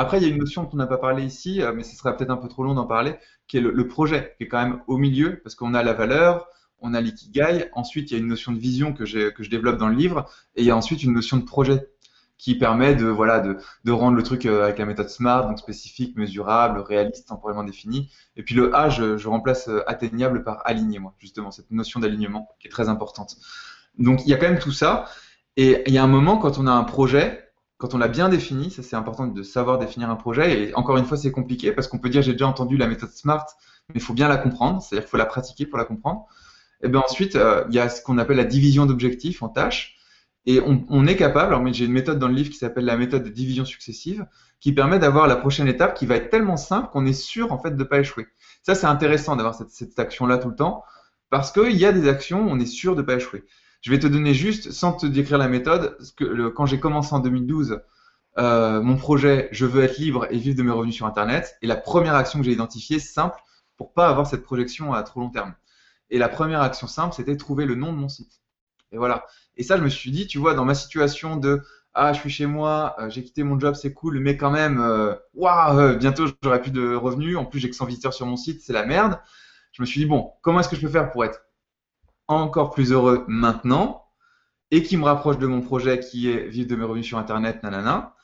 Après, il y a une notion dont on n'a pas parlé ici, euh, mais ce serait peut-être un peu trop long d'en parler, qui est le, projet, qui est quand même au milieu, parce qu'on a la valeur, on a l'ikigai, ensuite il y a une notion de vision que, je développe dans le livre, et il y a ensuite une notion de projet qui permet de, voilà, de, rendre le truc euh, avec la méthode SMART, donc spécifique, mesurable, réaliste, temporellement défini. Et puis le A, je, remplace euh, atteignable par aligné, justement, cette notion d'alignement qui est très importante. Donc il y a quand même tout ça. Et il y a un moment, quand on a un projet, quand on l'a bien défini, ça c'est important de savoir définir un projet. Et encore une fois, c'est compliqué parce qu'on peut dire j'ai déjà entendu la méthode SMART, mais il faut bien la comprendre, c'est-à-dire qu'il faut la pratiquer pour la comprendre. Et bien ensuite, euh, il y a ce qu'on appelle la division d'objectifs en tâches. Et on, on est capable, alors j'ai une méthode dans le livre qui s'appelle la méthode de division successive, qui permet d'avoir la prochaine étape qui va être tellement simple qu'on est sûr en fait de ne pas échouer. Ça c'est intéressant d'avoir cette, cette action-là tout le temps, parce qu'il y a des actions, on est sûr de ne pas échouer. Je vais te donner juste, sans te décrire la méthode, que quand j'ai commencé en 2012, euh, mon projet, je veux être libre et vivre de mes revenus sur Internet. Et la première action que j'ai identifiée, simple, pour pas avoir cette projection à trop long terme. Et la première action simple, c'était trouver le nom de mon site. Et voilà. Et ça, je me suis dit, tu vois, dans ma situation de ah, je suis chez moi, euh, j'ai quitté mon job, c'est cool, mais quand même, euh, waouh, euh, bientôt j'aurai plus de revenus. En plus, j'ai que 100 visiteurs sur mon site, c'est la merde. Je me suis dit bon, comment est-ce que je peux faire pour être encore plus heureux maintenant et qui me rapproche de mon projet qui est vivre de mes revenus sur Internet, nanana,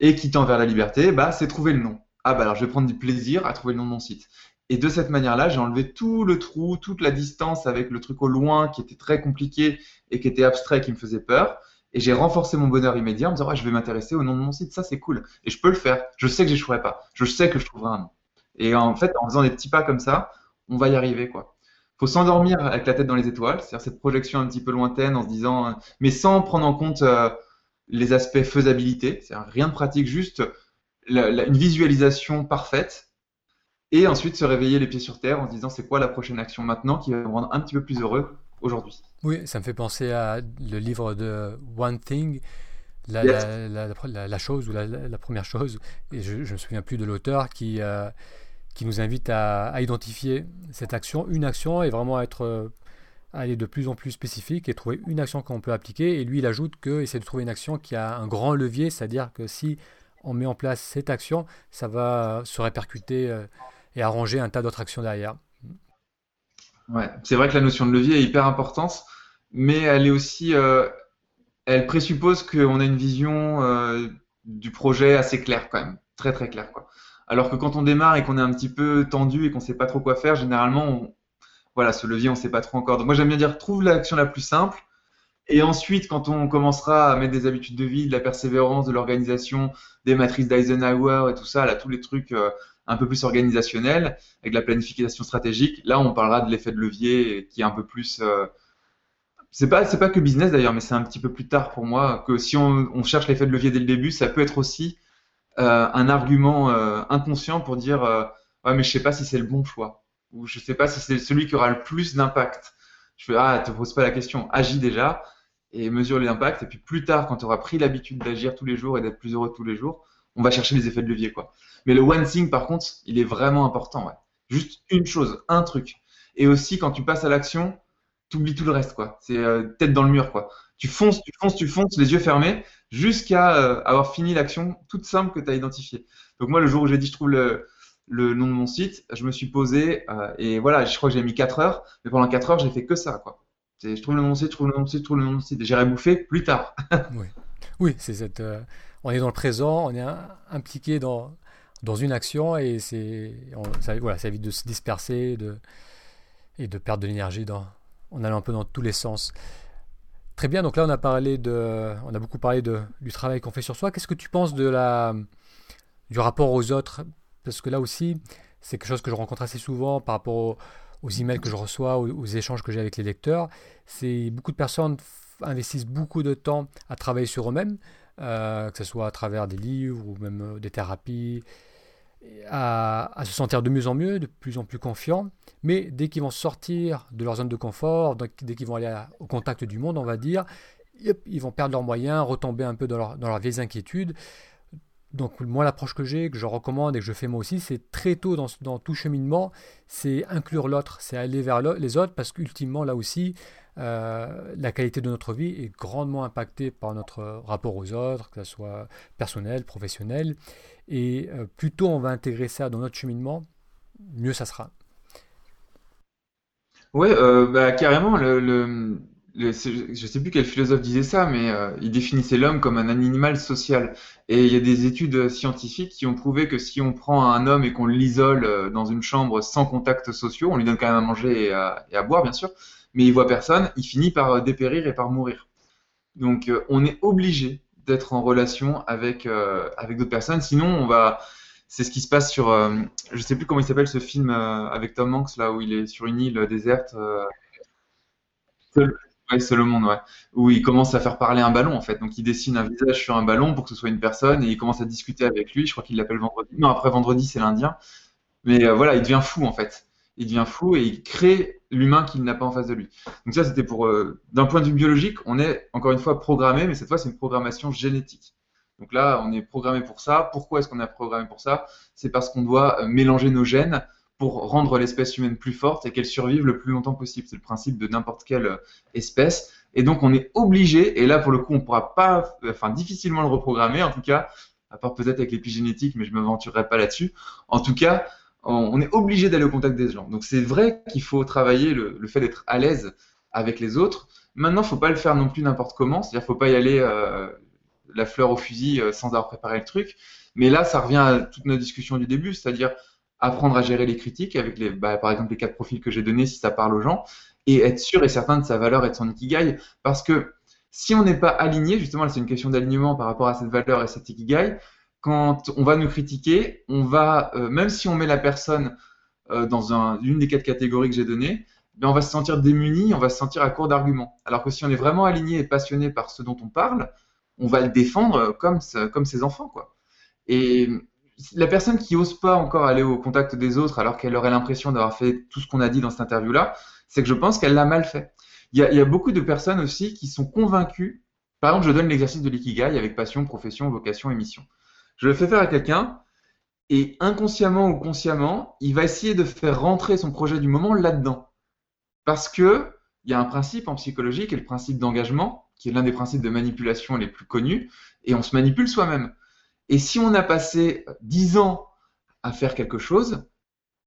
et qui tend vers la liberté, bah, c'est trouver le nom. Ah bah alors je vais prendre du plaisir à trouver le nom de mon site. Et de cette manière-là, j'ai enlevé tout le trou, toute la distance avec le truc au loin qui était très compliqué et qui était abstrait, qui me faisait peur. Et j'ai renforcé mon bonheur immédiat en me disant, je vais m'intéresser au nom de mon site, ça c'est cool. Et je peux le faire. Je sais que j'échouerai pas. Je sais que je trouverai un nom. Et en fait, en faisant des petits pas comme ça, on va y arriver, quoi. Faut s'endormir avec la tête dans les étoiles, c'est-à-dire cette projection un petit peu lointaine en se disant, mais sans prendre en compte euh, les aspects faisabilité, c'est rien de pratique, juste une visualisation parfaite, et ensuite se réveiller les pieds sur terre en se disant c'est quoi la prochaine action maintenant qui va me rendre un petit peu plus heureux aujourd'hui. Oui, ça me fait penser à le livre de One Thing, la, la, chose ou la, première chose, et je ne me souviens plus de l'auteur qui, euh, qui nous invite à, identifier cette action, une action, et vraiment être euh, aller de plus en plus spécifique et trouver une action qu'on peut appliquer. Et lui, il ajoute que essaie de trouver une action qui a un grand levier, c'est-à-dire que si on met en place cette action, ça va se répercuter euh, et arranger un tas d'autres actions derrière. Ouais, c'est vrai que la notion de levier est hyper importante, mais elle est aussi, euh, elle présuppose qu'on a une vision du projet assez claire quand même, très très claire quoi. Alors que quand on démarre et qu'on est un petit peu tendu et qu'on sait pas trop quoi faire, généralement, voilà, ce levier on sait pas trop encore. Donc moi j'aime bien dire trouve l'action la plus simple et ensuite, quand on commencera à mettre des habitudes de vie, de la persévérance, de l'organisation, des matrices d'Eisenhower et tout ça, là, tous les trucs euh, un peu plus organisationnels, avec la planification stratégique, là, on parlera de l'effet de levier qui est un peu plus. Euh, c'est pas, c'est pas que business d'ailleurs, mais c'est un petit peu plus tard pour moi que si on, cherche l'effet de levier dès le début, ça peut être aussi un argument euh, inconscient pour dire ouais, mais je sais pas si c'est le bon choix ou je sais pas si c'est celui qui aura le plus d'impact. Je fais ah, te pose pas la question, agis déjà et mesure l'impact. Et puis plus tard, quand tu auras pris l'habitude d'agir tous les jours et d'être plus heureux tous les jours, on va chercher les effets de levier. quoi. Mais le one thing, par contre, il est vraiment important. Ouais. Juste une chose, un truc. Et aussi, quand tu passes à l'action, tu oublies tout le reste. quoi. C'est euh, tête dans le mur. quoi. Tu fonces, tu fonces, tu fonces, les yeux fermés, jusqu'à euh, avoir fini l'action toute simple que tu as identifiée. Donc moi, le jour où j'ai dit je trouve le, nom de mon site, je me suis posé euh, et voilà, je crois que j'ai mis 4 heures, mais pendant 4 heures, j'ai fait que ça. quoi. Je trouve le nom je trouve le nom je trouve le nom site. J'irai bouffer plus tard. *laughs* oui, oui c'est cette. Euh, on est dans le présent, on est impliqué dans, dans une action et c'est voilà, ça évite de se disperser de, et de perdre de l'énergie en allant un peu dans tous les sens. Très bien, donc là on a parlé de, on a beaucoup parlé du travail qu'on fait sur soi. Qu'est-ce que tu penses du rapport aux autres? Parce que là aussi, c'est quelque chose que je rencontre assez souvent par rapport au, aux emails que je reçois, aux, échanges que j'ai avec les lecteurs. C'est beaucoup de personnes investissent beaucoup de temps à travailler sur eux-mêmes, euh, que ce soit à travers des livres ou même euh, des thérapies, à, se sentir de mieux en mieux, de plus en plus confiants. Mais dès qu'ils vont sortir de leur zone de confort, dès qu'ils vont aller au contact du monde, on va dire, ils vont perdre leurs moyens, retomber un peu dans, leur, dans leurs vieilles inquiétudes. Donc moi l'approche que j'ai, que je recommande et que je fais moi aussi, c'est très tôt dans, tout cheminement, c'est inclure l'autre, c'est aller vers les autres parce qu'ultimement là aussi, euh, la qualité de notre vie est grandement impactée par notre rapport aux autres, que ce soit personnel, professionnel. Et euh, plus tôt on va intégrer ça dans notre cheminement, mieux ça sera. Oui, euh, bah, carrément. le je je sais plus quel philosophe disait ça, mais euh, il définissait l'homme comme un animal social. Et il y a des études scientifiques qui ont prouvé que si on prend un homme et qu'on l'isole euh, dans une chambre sans contact sociaux, on lui donne quand même à manger et à, boire, bien sûr, mais il voit personne, il finit par dépérir et par mourir. Donc on est obligé d'être en relation avec, avec d'autres personnes, sinon on va... C'est ce qui se passe sur... je sais plus comment il s'appelle ce film avec Tom Hanks, là où il est sur une île déserte. Ouais, c'est le monde, ouais. Où il commence à faire parler un ballon, en fait. Donc, il dessine un visage sur un ballon pour que ce soit une personne et il commence à discuter avec lui. Je crois qu'il l'appelle vendredi. Non, après vendredi, c'est l'Indien. Mais euh, voilà, il devient fou, en fait. Il devient fou et il crée l'humain qu'il n'a pas en face de lui. Donc, ça, c'était pour. Euh, d'un point de vue biologique, on est encore une fois programmé, mais cette fois, c'est une programmation génétique. Donc là, on est programmé pour ça. Pourquoi est-ce qu'on est programmé pour ça? C'est parce qu'on doit euh, mélanger nos gènes pour rendre l'espèce humaine plus forte et qu'elle survive le plus longtemps possible. C'est le principe de n'importe quelle euh, espèce. Et donc on est obligé, et là pour le coup on ne pourra pas, enfin difficilement le reprogrammer, en tout cas, à part peut-être avec l'épigénétique, mais je ne m'aventurerai pas là-dessus. En tout cas, on est obligé d'aller au contact des gens. Donc c'est vrai qu'il faut travailler le, fait d'être à l'aise avec les autres. Maintenant, il ne faut pas le faire non plus n'importe comment, c'est-à-dire faut pas y aller euh, la fleur au fusil euh, sans avoir préparé le truc. Mais là, ça revient à toute notre discussion du début, c'est-à-dire apprendre à gérer les critiques avec les, bah, par exemple les quatre profils que j'ai donnés si ça parle aux gens et être sûr et certain de sa valeur et de son ikigai parce que si on n'est pas aligné, justement c'est une question d'alignement par rapport à cette valeur et cet ikigai, quand on va nous critiquer, on va, euh, même si on met la personne euh, dans un, une des quatre catégories que j'ai données, ben on va se sentir démuni, on va se sentir à court d'arguments. Alors que si on est vraiment aligné et passionné par ce dont on parle, on va le défendre comme, ses enfants. Quoi. Et la personne qui n'ose pas encore aller au contact des autres alors qu'elle aurait l'impression d'avoir fait tout ce qu'on a dit dans cette interview-là, c'est que je pense qu'elle l'a mal fait. Il y, a, beaucoup de personnes aussi qui sont convaincues. Par exemple, je donne l'exercice de l'ikigai avec passion, profession, vocation et mission. Je le fais faire à quelqu'un et inconsciemment ou consciemment, il va essayer de faire rentrer son projet du moment là-dedans. Parce que il y a un principe en psychologie qui est le principe d'engagement, qui est l'un des principes de manipulation les plus connus, et on se manipule soi-même. Et si on a passé dix ans à faire quelque chose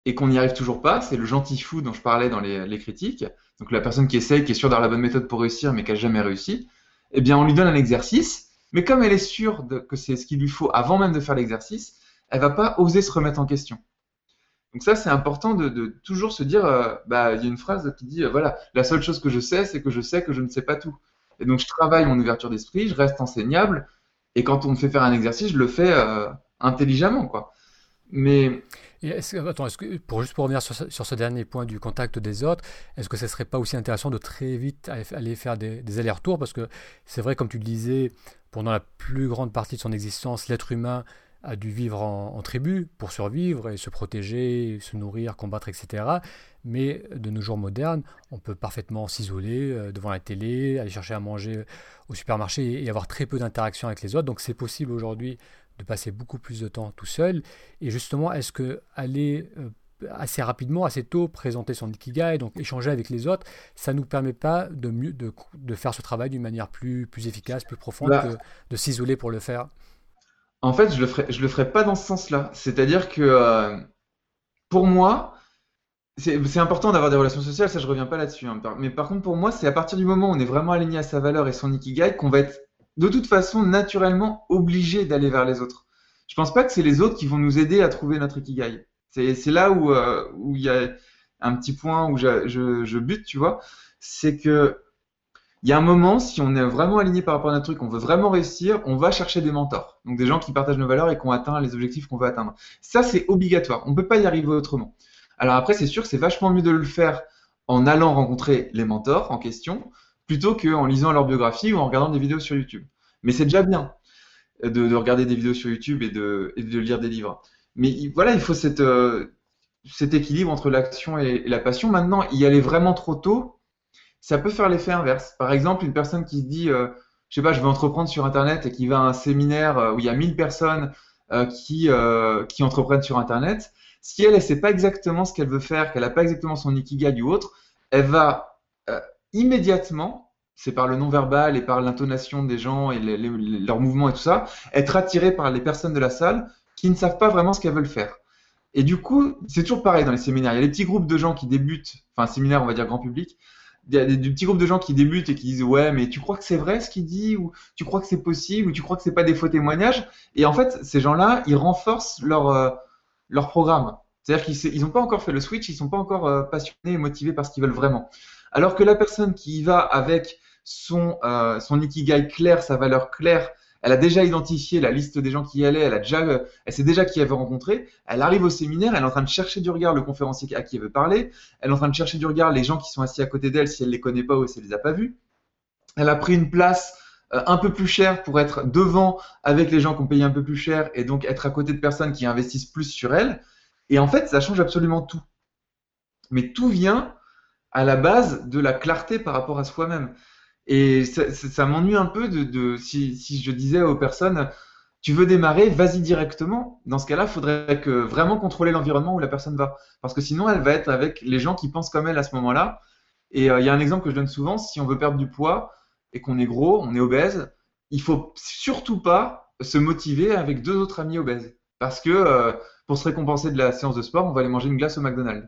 et qu'on n'y arrive toujours pas, c'est le gentil fou dont je parlais dans les, les, critiques, donc la personne qui essaye, qui est sûre d'avoir la bonne méthode pour réussir, mais qui n'a jamais réussi, eh bien on lui donne un exercice mais comme elle est sûre que c'est ce qu'il lui faut avant même de faire l'exercice, elle va pas oser se remettre en question. Donc ça, c'est important de, toujours se dire, euh, bah, il y a une phrase qui dit, euh, voilà, la seule chose que je sais, c'est que je sais que je ne sais pas tout. Et donc je travaille mon ouverture d'esprit, je reste enseignable, et quand on me fait faire un exercice, je le fais euh, intelligemment, quoi. Mais attends, pour juste pour revenir sur, sur, ce dernier point du contact des autres, est-ce que ce serait pas aussi intéressant de très vite aller faire des, des allers-retours? Parce que c'est vrai, comme tu le disais, pendant la plus grande partie de son existence, l'être humain a dû vivre en, tribu pour survivre et se protéger, se nourrir, combattre, etc. Mais de nos jours modernes, on peut parfaitement s'isoler euh, devant la télé, aller chercher à manger au supermarché et avoir très peu d'interaction avec les autres. Donc c'est possible aujourd'hui de passer beaucoup plus de temps tout seul. Et justement, est-ce que aller euh, assez rapidement, assez tôt, présenter son ikigai, donc échanger avec les autres, ça nous permet pas de, mieux, de, de faire ce travail d'une manière plus, plus efficace, plus profonde bah. que de s'isoler pour le faire En fait, je le ferai, je le ferai pas dans ce sens-là. C'est-à-dire que euh, pour moi, c'est important d'avoir des relations sociales, ça je reviens pas là-dessus. Hein. Mais par contre, pour moi, c'est à partir du moment où on est vraiment aligné à sa valeur et son ikigai qu'on va être de toute façon naturellement obligé d'aller vers les autres. Je pense pas que c'est les autres qui vont nous aider à trouver notre ikigai. C'est là où euh, où il y a un petit point où je, bute, tu vois. C'est que il y a un moment, si on est vraiment aligné par rapport à notre truc, on veut vraiment réussir, on va chercher des mentors. Donc des gens qui partagent nos valeurs et qui ont atteint les objectifs qu'on veut atteindre. Ça, c'est obligatoire. On peut pas y arriver autrement. Alors après, c'est sûr que c'est vachement mieux de le faire en allant rencontrer les mentors en question, plutôt qu'en lisant leur biographie ou en regardant des vidéos sur YouTube. Mais c'est déjà bien de, de, regarder des vidéos sur YouTube et de lire des livres. Mais voilà, il faut euh, cet équilibre entre l'action et, la passion. Maintenant, y aller vraiment trop tôt, ça peut faire l'effet inverse. Par exemple, une personne qui se dit, euh, je sais pas, je vais entreprendre sur Internet et qui va à un séminaire euh, où il y a 1000 personnes euh, qui, qui entreprennent sur Internet, si elle ne sait pas exactement ce qu'elle veut faire, qu'elle n'a pas exactement son ikigai ou autre, elle va immédiatement, c'est par le non-verbal et par l'intonation des gens et leurs mouvements et tout ça, être attirée par les personnes de la salle qui ne savent pas vraiment ce qu'elles veulent faire. Et du coup, c'est toujours pareil dans les séminaires. Il y a des petits groupes de gens qui débutent, enfin, séminaire, on va dire grand public. Il y a des, petits groupes de gens qui débutent et qui disent Ouais, mais tu crois que c'est vrai ce qu'il dit? Ou tu crois que c'est possible? Ou tu crois que c'est pas des faux témoignages? Et en fait, ces gens-là, ils renforcent leur, euh, leur programme. C'est-à-dire qu'ils n'ont pas encore fait le switch, ils sont pas encore euh, passionnés et motivés par ce qu'ils veulent vraiment. Alors que la personne qui y va avec son, euh, son ikigai clair, sa valeur claire, elle a déjà identifié la liste des gens qui y allaient, elle a déjà, elle sait déjà qui elle veut rencontrer. Elle arrive au séminaire, elle est en train de chercher du regard le conférencier à qui elle veut parler. Elle est en train de chercher du regard les gens qui sont assis à côté d'elle si elle les connaît pas ou si elle les a pas vus. Elle a pris une place euh, un peu plus chère pour être devant avec les gens qui ont payé un peu plus cher et donc être à côté de personnes qui investissent plus sur elle. Et en fait, ça change absolument tout. Mais tout vient à la base de la clarté par rapport à soi-même. Et ça, m'ennuie un peu de, si, je disais aux personnes, tu veux démarrer, vas-y directement. Dans ce cas-là, il faudrait que vraiment contrôler l'environnement où la personne va. Parce que sinon, elle va être avec les gens qui pensent comme elle à ce moment-là. Et il euh, y a un exemple que je donne souvent, si on veut perdre du poids et qu'on est gros, on est obèse, il faut surtout pas se motiver avec deux autres amis obèses. Parce que euh, pour se récompenser de la séance de sport, on va aller manger une glace au McDonald's.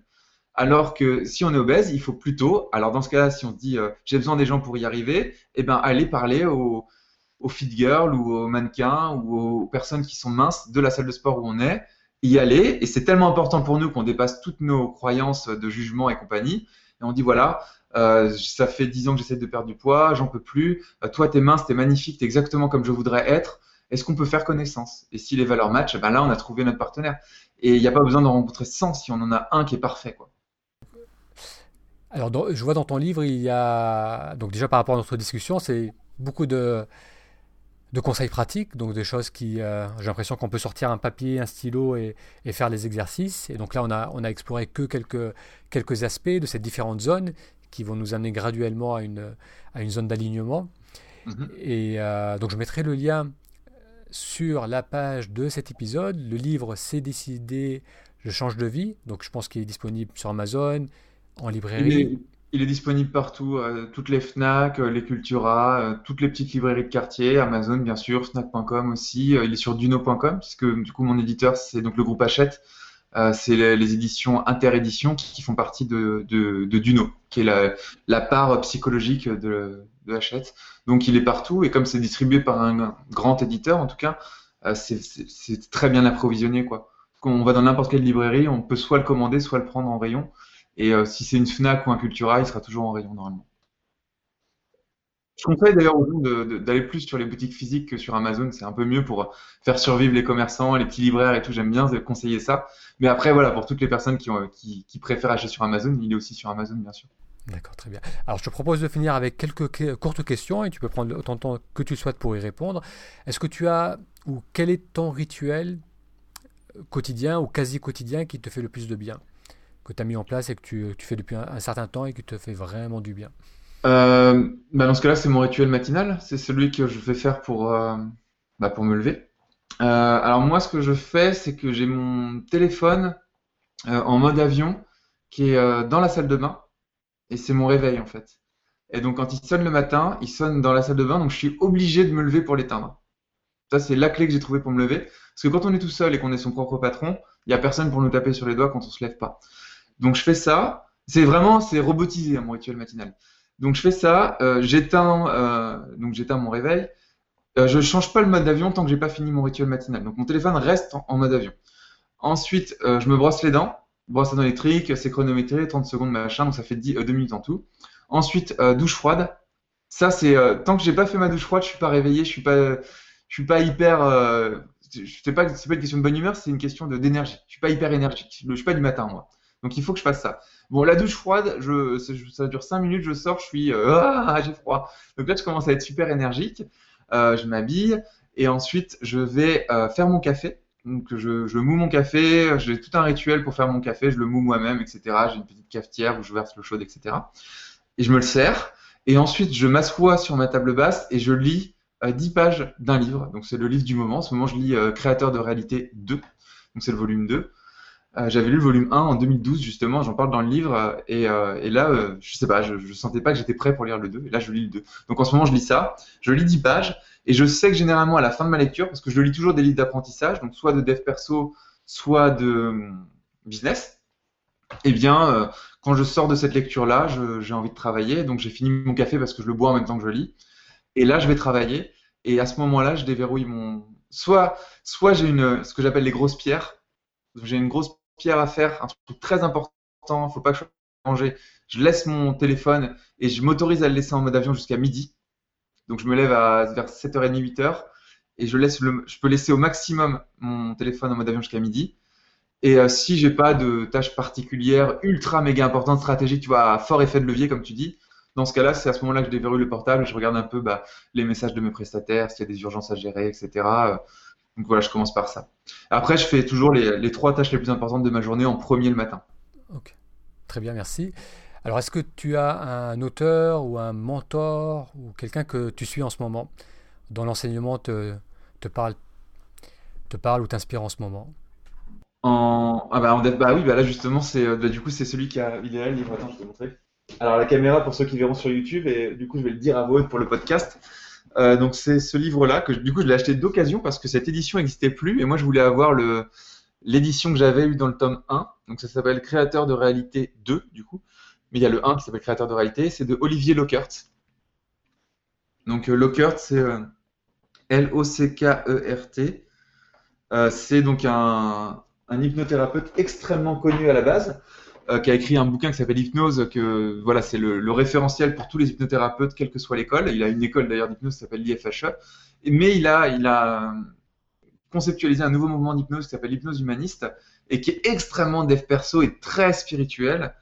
Alors que si on est obèse, il faut plutôt, alors dans ce cas-là, si on se dit euh, j'ai besoin des gens pour y arriver, eh ben aller parler aux, fit girls ou aux mannequins ou aux personnes qui sont minces de la salle de sport où on est, y aller. Et c'est tellement important pour nous qu'on dépasse toutes nos croyances de jugement et compagnie. Et on dit voilà, euh, ça fait dix ans que j'essaie de perdre du poids, j'en peux plus. Euh, toi, t'es mince, t'es magnifique, t'es exactement comme je voudrais être. est-ce qu'on peut faire connaissance? Et si les valeurs matchent, ben là, on a trouvé notre partenaire. Et il n'y a pas besoin d'en rencontrer 100 si on en a un qui est parfait. Quoi. Alors, je vois dans ton livre, il y a, donc déjà par rapport à notre discussion, c'est beaucoup de, de conseils pratiques, donc des choses qui, euh, j'ai l'impression qu'on peut sortir un papier, un stylo et, faire les exercices. Et donc là, on a, on a exploré que quelques, quelques aspects de ces différentes zones qui vont nous amener graduellement à une, à une zone d'alignement. Mhm. Et euh, donc je mettrai le lien sur la page de cet épisode. Le livre C'est décidé, je change de vie. Donc je pense qu'il est disponible sur Amazon, en librairie. Il est, disponible partout, euh, toutes les FNAC, euh, les Cultura, toutes les petites librairies de quartier, Amazon bien sûr, Fnac.com aussi. il est sur Duno.com, puisque du coup mon éditeur c'est donc le groupe Hachette. c'est les, éditions Interéditions qui, font partie de, de, Duno, qui est la, part psychologique de, Hachette. Donc il est partout et comme c'est distribué par un grand éditeur en tout cas, euh, c'est très bien approvisionné quoi. Quand on va dans n'importe quelle librairie, on peut soit le commander, soit le prendre en rayon. Et euh, si c'est une Fnac ou un Cultura, il sera toujours en rayon normalement. Je conseille d'ailleurs aux gens d'aller plus sur les boutiques physiques que sur Amazon. C'est un peu mieux pour faire survivre les commerçants, les petits libraires et tout. J'aime bien conseiller ça. Mais après, voilà, pour toutes les personnes qui, qui préfèrent acheter sur Amazon, il est aussi sur Amazon, bien sûr. D'accord, très bien. Alors je te propose de finir avec quelques courtes questions et tu peux prendre autant de temps que tu souhaites pour y répondre. Est-ce que tu as, ou quel est ton rituel quotidien ou quasi quotidien qui te fait le plus de bien? Que tu as mis en place et que tu, fais depuis un, certain temps et qui te fait vraiment du bien euh, bah, Dans ce cas-là, c'est mon rituel matinal. C'est celui que je vais faire pour, euh, bah, pour me lever. Euh, alors moi, ce que je fais, c'est que j'ai mon téléphone en mode avion qui est dans la salle de bain et c'est mon réveil en fait. Et donc quand il sonne le matin, il sonne dans la salle de bain, donc je suis obligé de me lever pour l'éteindre. Ça, c'est la clé que j'ai trouvée pour me lever. Parce que quand on est tout seul et qu'on est son propre patron, il n'y a personne pour nous taper sur les doigts quand on se lève pas. Donc je fais ça. C'est vraiment, c'est robotisé hein, mon rituel matinal. Donc je fais ça, euh, j'éteins, euh, donc j'éteins mon réveil. Euh, je change pas le mode d'avion tant que j'ai pas fini mon rituel matinal. Donc mon téléphone reste en, mode avion. Ensuite, euh, je me brosse les dents brosse à dents électrique, c'est chronométré, 30 secondes machin, donc ça fait 10, 2 euh, minutes en tout. Ensuite, douche froide. Ça, c'est tant que j'ai pas fait ma douche froide, je suis pas réveillé, je suis pas, je suis pas hyper. c'est pas, pas une question de bonne humeur, c'est une question d'énergie. Je suis pas hyper énergique. Je suis pas du matin moi. Donc il faut que je fasse ça. Bon, la douche froide, je, ça dure 5 minutes, je sors, je suis ah, j'ai froid. Donc là, je commence à être super énergique. je m'habille et ensuite je vais faire mon café. Donc je, je moue mon café, j'ai tout un rituel pour faire mon café, je le moue moi-même, etc. J'ai une petite cafetière où je verse l'eau chaude, etc. Et je me le sers. Et ensuite, je m'assois sur ma table basse et je lis euh, 10 pages d'un livre. Donc c'est le livre du moment. En ce moment, je lis euh, Créateur de réalité 2. Donc c'est le volume 2. Euh, j'avais lu le volume 1 en 2012 justement, j'en parle dans le livre euh, et, et là, je sais pas, je, je sentais pas que j'étais prêt pour lire le 2 et là je lis le 2. Donc en ce moment je lis ça, je lis 10 pages et je sais que généralement, à la fin de ma lecture, parce que je lis toujours des livres d'apprentissage, donc soit de dev perso, soit de euh, business, eh bien, euh, quand je sors de cette lecture-là, j'ai envie de travailler. Donc, j'ai fini mon café parce que je le bois en même temps que je lis. Et là, je vais travailler. Et à ce moment-là, je déverrouille mon. Soit, soit j'ai une, ce que j'appelle les grosses pierres. J'ai une grosse pierre à faire, un truc très important. Faut pas que je manger. Je laisse mon téléphone et je m'autorise à le laisser en mode avion jusqu'à midi. Donc je me lève vers 7h30, 8h et je laisse le, je peux laisser au maximum mon téléphone en mode avion jusqu'à midi. Et euh, si j'ai pas de tâches particulières ultra méga importantes, stratégiques, tu vois, fort effet de levier comme tu dis, dans ce cas-là, c'est à ce moment-là que je déverrouille le portable je regarde un peu bah, les messages de mes prestataires, s'il y a des urgences à gérer, etc. Donc voilà, je commence par ça. Après, je fais toujours les, les trois tâches les plus importantes de ma journée en premier le matin. Ok, très bien, merci. Alors, est-ce que tu as un auteur ou un mentor ou quelqu'un que tu suis en ce moment, dont l'enseignement te, te, parle, te parle ou t'inspire en ce moment? En... Ah bah, bah oui, bah là justement, c'est euh, bah, du coup c'est celui qui a. Il est là le livre, attends, je vais te montrer. Alors la caméra pour ceux qui verront sur YouTube, et du coup je vais le dire à vous pour le podcast. Euh, donc c'est ce livre-là que du coup je l'ai acheté d'occasion parce que cette édition n'existait plus et moi je voulais avoir l'édition que j'avais eue dans le tome 1. Donc ça s'appelle Créateur de réalité 2 du coup mais il y a le 1 qui s'appelle Créateur de réalité, c'est de Olivier Lockert. Donc euh, Lockert, c'est euh, L-O-C-K-E-R-T. Euh, c'est donc un, hypnothérapeute extrêmement connu à la base, qui a écrit un bouquin qui s'appelle Hypnose, que voilà, c'est le, référentiel pour tous les hypnothérapeutes, quelle que soit l'école. Il a une école d'ailleurs d'hypnose qui s'appelle l'IFHE. Mais il a, il a conceptualisé un nouveau mouvement d'hypnose qui s'appelle l'hypnose humaniste et qui est extrêmement dev perso et très spirituel.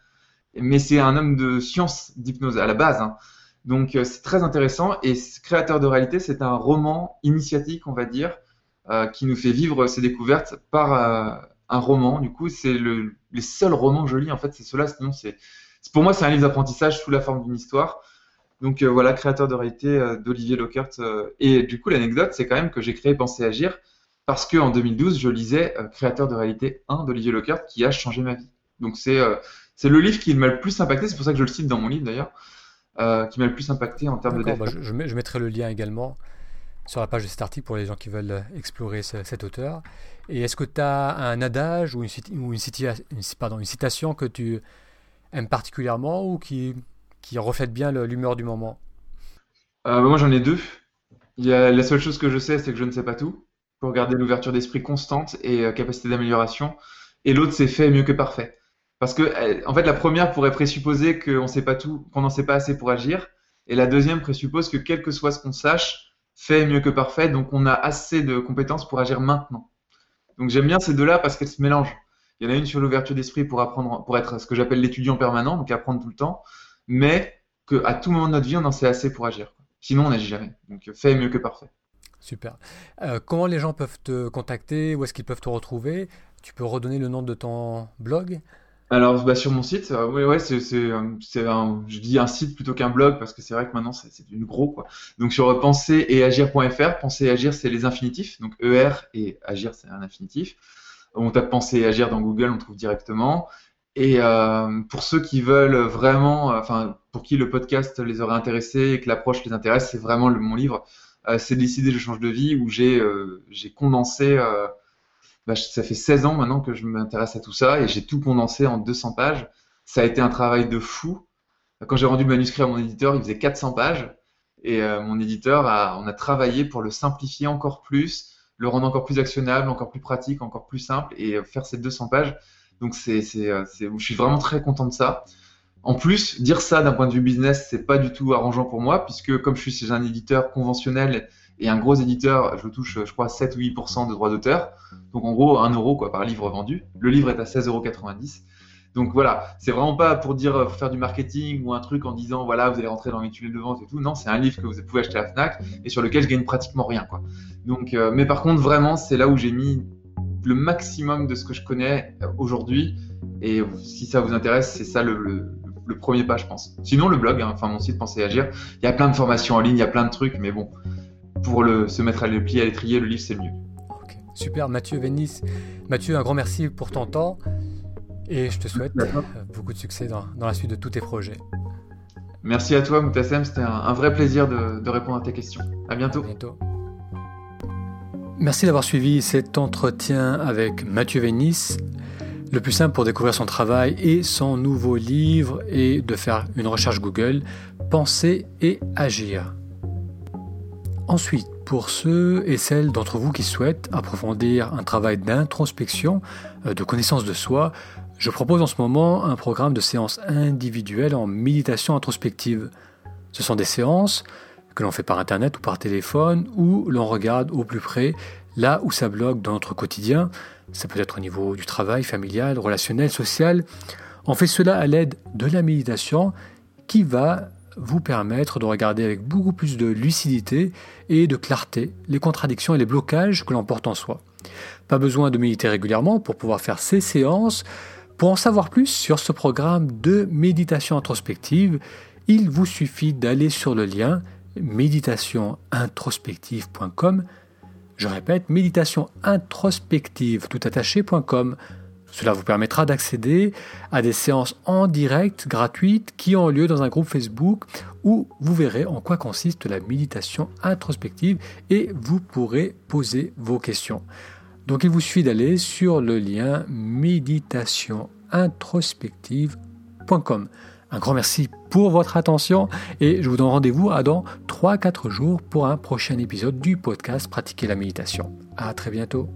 Mais c'est un homme de science d'hypnose à la base. Hein. Donc euh, c'est très intéressant. Et Créateur de réalité, c'est un roman initiatique, on va dire, euh, qui nous fait vivre ses découvertes par euh, un roman. Du coup, c'est le, les seuls romans que je lis, en fait, c'est cela. Sinon, c'est, pour moi, c'est un livre d'apprentissage sous la forme d'une histoire. Donc voilà, créateur de réalité d'Olivier Lockert. et du coup, l'anecdote, c'est quand même que j'ai créé Penser Agir parce qu'en 2012, je lisais Créateur de réalité 1 d'Olivier Lockert qui a changé ma vie. Donc c'est c'est le livre qui m'a le plus impacté, c'est pour ça que je le cite dans mon livre d'ailleurs, qui m'a le plus impacté en termes de... Bah, je, je, mettrai le lien également sur la page de cet article pour les gens qui veulent explorer cet auteur. Et est-ce que tu as un adage ou, une, ou pardon, une, citation que tu aimes particulièrement ou qui, qui reflète bien l'humeur du moment? Euh, Moi j'en ai deux. Il y a, la seule chose que je sais, c'est que je ne sais pas tout, pour garder l'ouverture d'esprit constante et euh, capacité d'amélioration. Et l'autre, c'est fait mieux que parfait. Parce que, en fait, la première pourrait présupposer qu'on sait pas tout, qu'on n'en sait pas assez pour agir. Et la deuxième présuppose que quel que soit ce qu'on sache, fait mieux que parfait, donc on a assez de compétences pour agir maintenant. Donc j'aime bien ces deux-là parce qu'elles se mélangent. Il y en a une sur l'ouverture d'esprit pour apprendre, pour être ce que j'appelle l'étudiant permanent, donc apprendre tout le temps, mais qu'à tout moment de notre vie, on en sait assez pour agir. Sinon, on n'agit jamais. Donc fait mieux que parfait. Super. Euh, comment les gens peuvent te contacter? Où est-ce qu'ils peuvent te retrouver? Tu peux redonner le nom de ton blog? Alors, bah, sur mon site, euh, oui, ouais, c'est, c'est, un, je dis un site plutôt qu'un blog parce que c'est vrai que maintenant c'est, c'est du gros, quoi. Donc, sur penser et agir.fr, penser et agir, c'est les infinitifs. Donc, ER et agir, c'est un infinitif. On tape penser et agir dans Google, on trouve directement. Et euh, pour ceux qui veulent vraiment, euh, enfin, pour qui le podcast les aurait intéressés et que l'approche les intéresse, c'est vraiment le, mon livre. Euh, c'est décider, je change de vie, où j'ai, euh, j'ai condensé euh, bah, ça fait 16 ans maintenant que je m'intéresse à tout ça et j'ai tout condensé en 200 pages. Ça a été un travail de fou. Quand j'ai rendu le manuscrit à mon éditeur, il faisait 400 pages et euh, mon éditeur a, on a travaillé pour le simplifier encore plus, le rendre encore plus actionnable, encore plus pratique, encore plus simple et faire ces 200 pages. Donc c'est, euh, c'est, je suis vraiment très content de ça. En plus, dire ça d'un point de vue business, c'est pas du tout arrangeant pour moi puisque comme je suis chez un éditeur conventionnel et un gros éditeur, je touche, je crois, 7 ou 8% de droits d'auteur. Donc en gros, 1 euro quoi, par livre vendu. Le livre est à 16,90 euros. Donc voilà, c'est vraiment pas pour dire pour faire du marketing ou un truc en disant voilà, vous allez rentrer dans mes tunnels de vente et tout. Non, c'est un livre que vous pouvez acheter à Fnac et sur lequel je gagne pratiquement rien quoi. Donc, euh, mais par contre, vraiment, c'est là où j'ai mis le maximum de ce que je connais euh, aujourd'hui. Et si ça vous intéresse, c'est ça le, le, premier pas, je pense. Sinon, le blog, hein, enfin mon site Pensez Agir, il y a plein de formations en ligne, il y a plein de trucs, mais bon, pour le, se mettre à le plier à l'étrier, le livre, c'est mieux. Super, Mathieu Vénis. Mathieu, un grand merci pour ton temps et je te souhaite euh, beaucoup de succès dans, la suite de tous tes projets. Merci à toi, Moutassem. C'était un, vrai plaisir de, répondre à tes questions. À bientôt. À bientôt. Merci d'avoir suivi cet entretien avec Mathieu Vénis. Le plus simple pour découvrir son travail et son nouveau livre est de faire une recherche Google, Penser et agir. Ensuite, pour ceux et celles d'entre vous qui souhaitent approfondir un travail d'introspection, euh, de connaissance de soi, je propose en ce moment un programme de séances individuelles en méditation introspective. Ce sont des séances que l'on fait par internet ou par téléphone où l'on regarde au plus près là où ça bloque dans notre quotidien. Ça peut être au niveau du travail, familial, relationnel, social. On fait cela à l'aide de la méditation qui va vous permettre de regarder avec beaucoup plus de lucidité et de clarté les contradictions et les blocages que l'on porte en soi. Pas besoin de méditer régulièrement pour pouvoir faire ces séances. Pour en savoir plus sur ce programme de méditation introspective, il vous suffit d'aller sur le lien méditationintrospective.com. Je répète, méditationintrospective. Cela vous permettra d'accéder à des séances en direct gratuites qui ont lieu dans un groupe Facebook où vous verrez en quoi consiste la méditation introspective et vous pourrez poser vos questions. Donc il vous suffit d'aller sur le lien méditationintrospective.com. Un grand merci pour votre attention et je vous donne rendez-vous à dans 3-4 jours pour un prochain épisode du podcast Pratiquer la méditation. À très bientôt.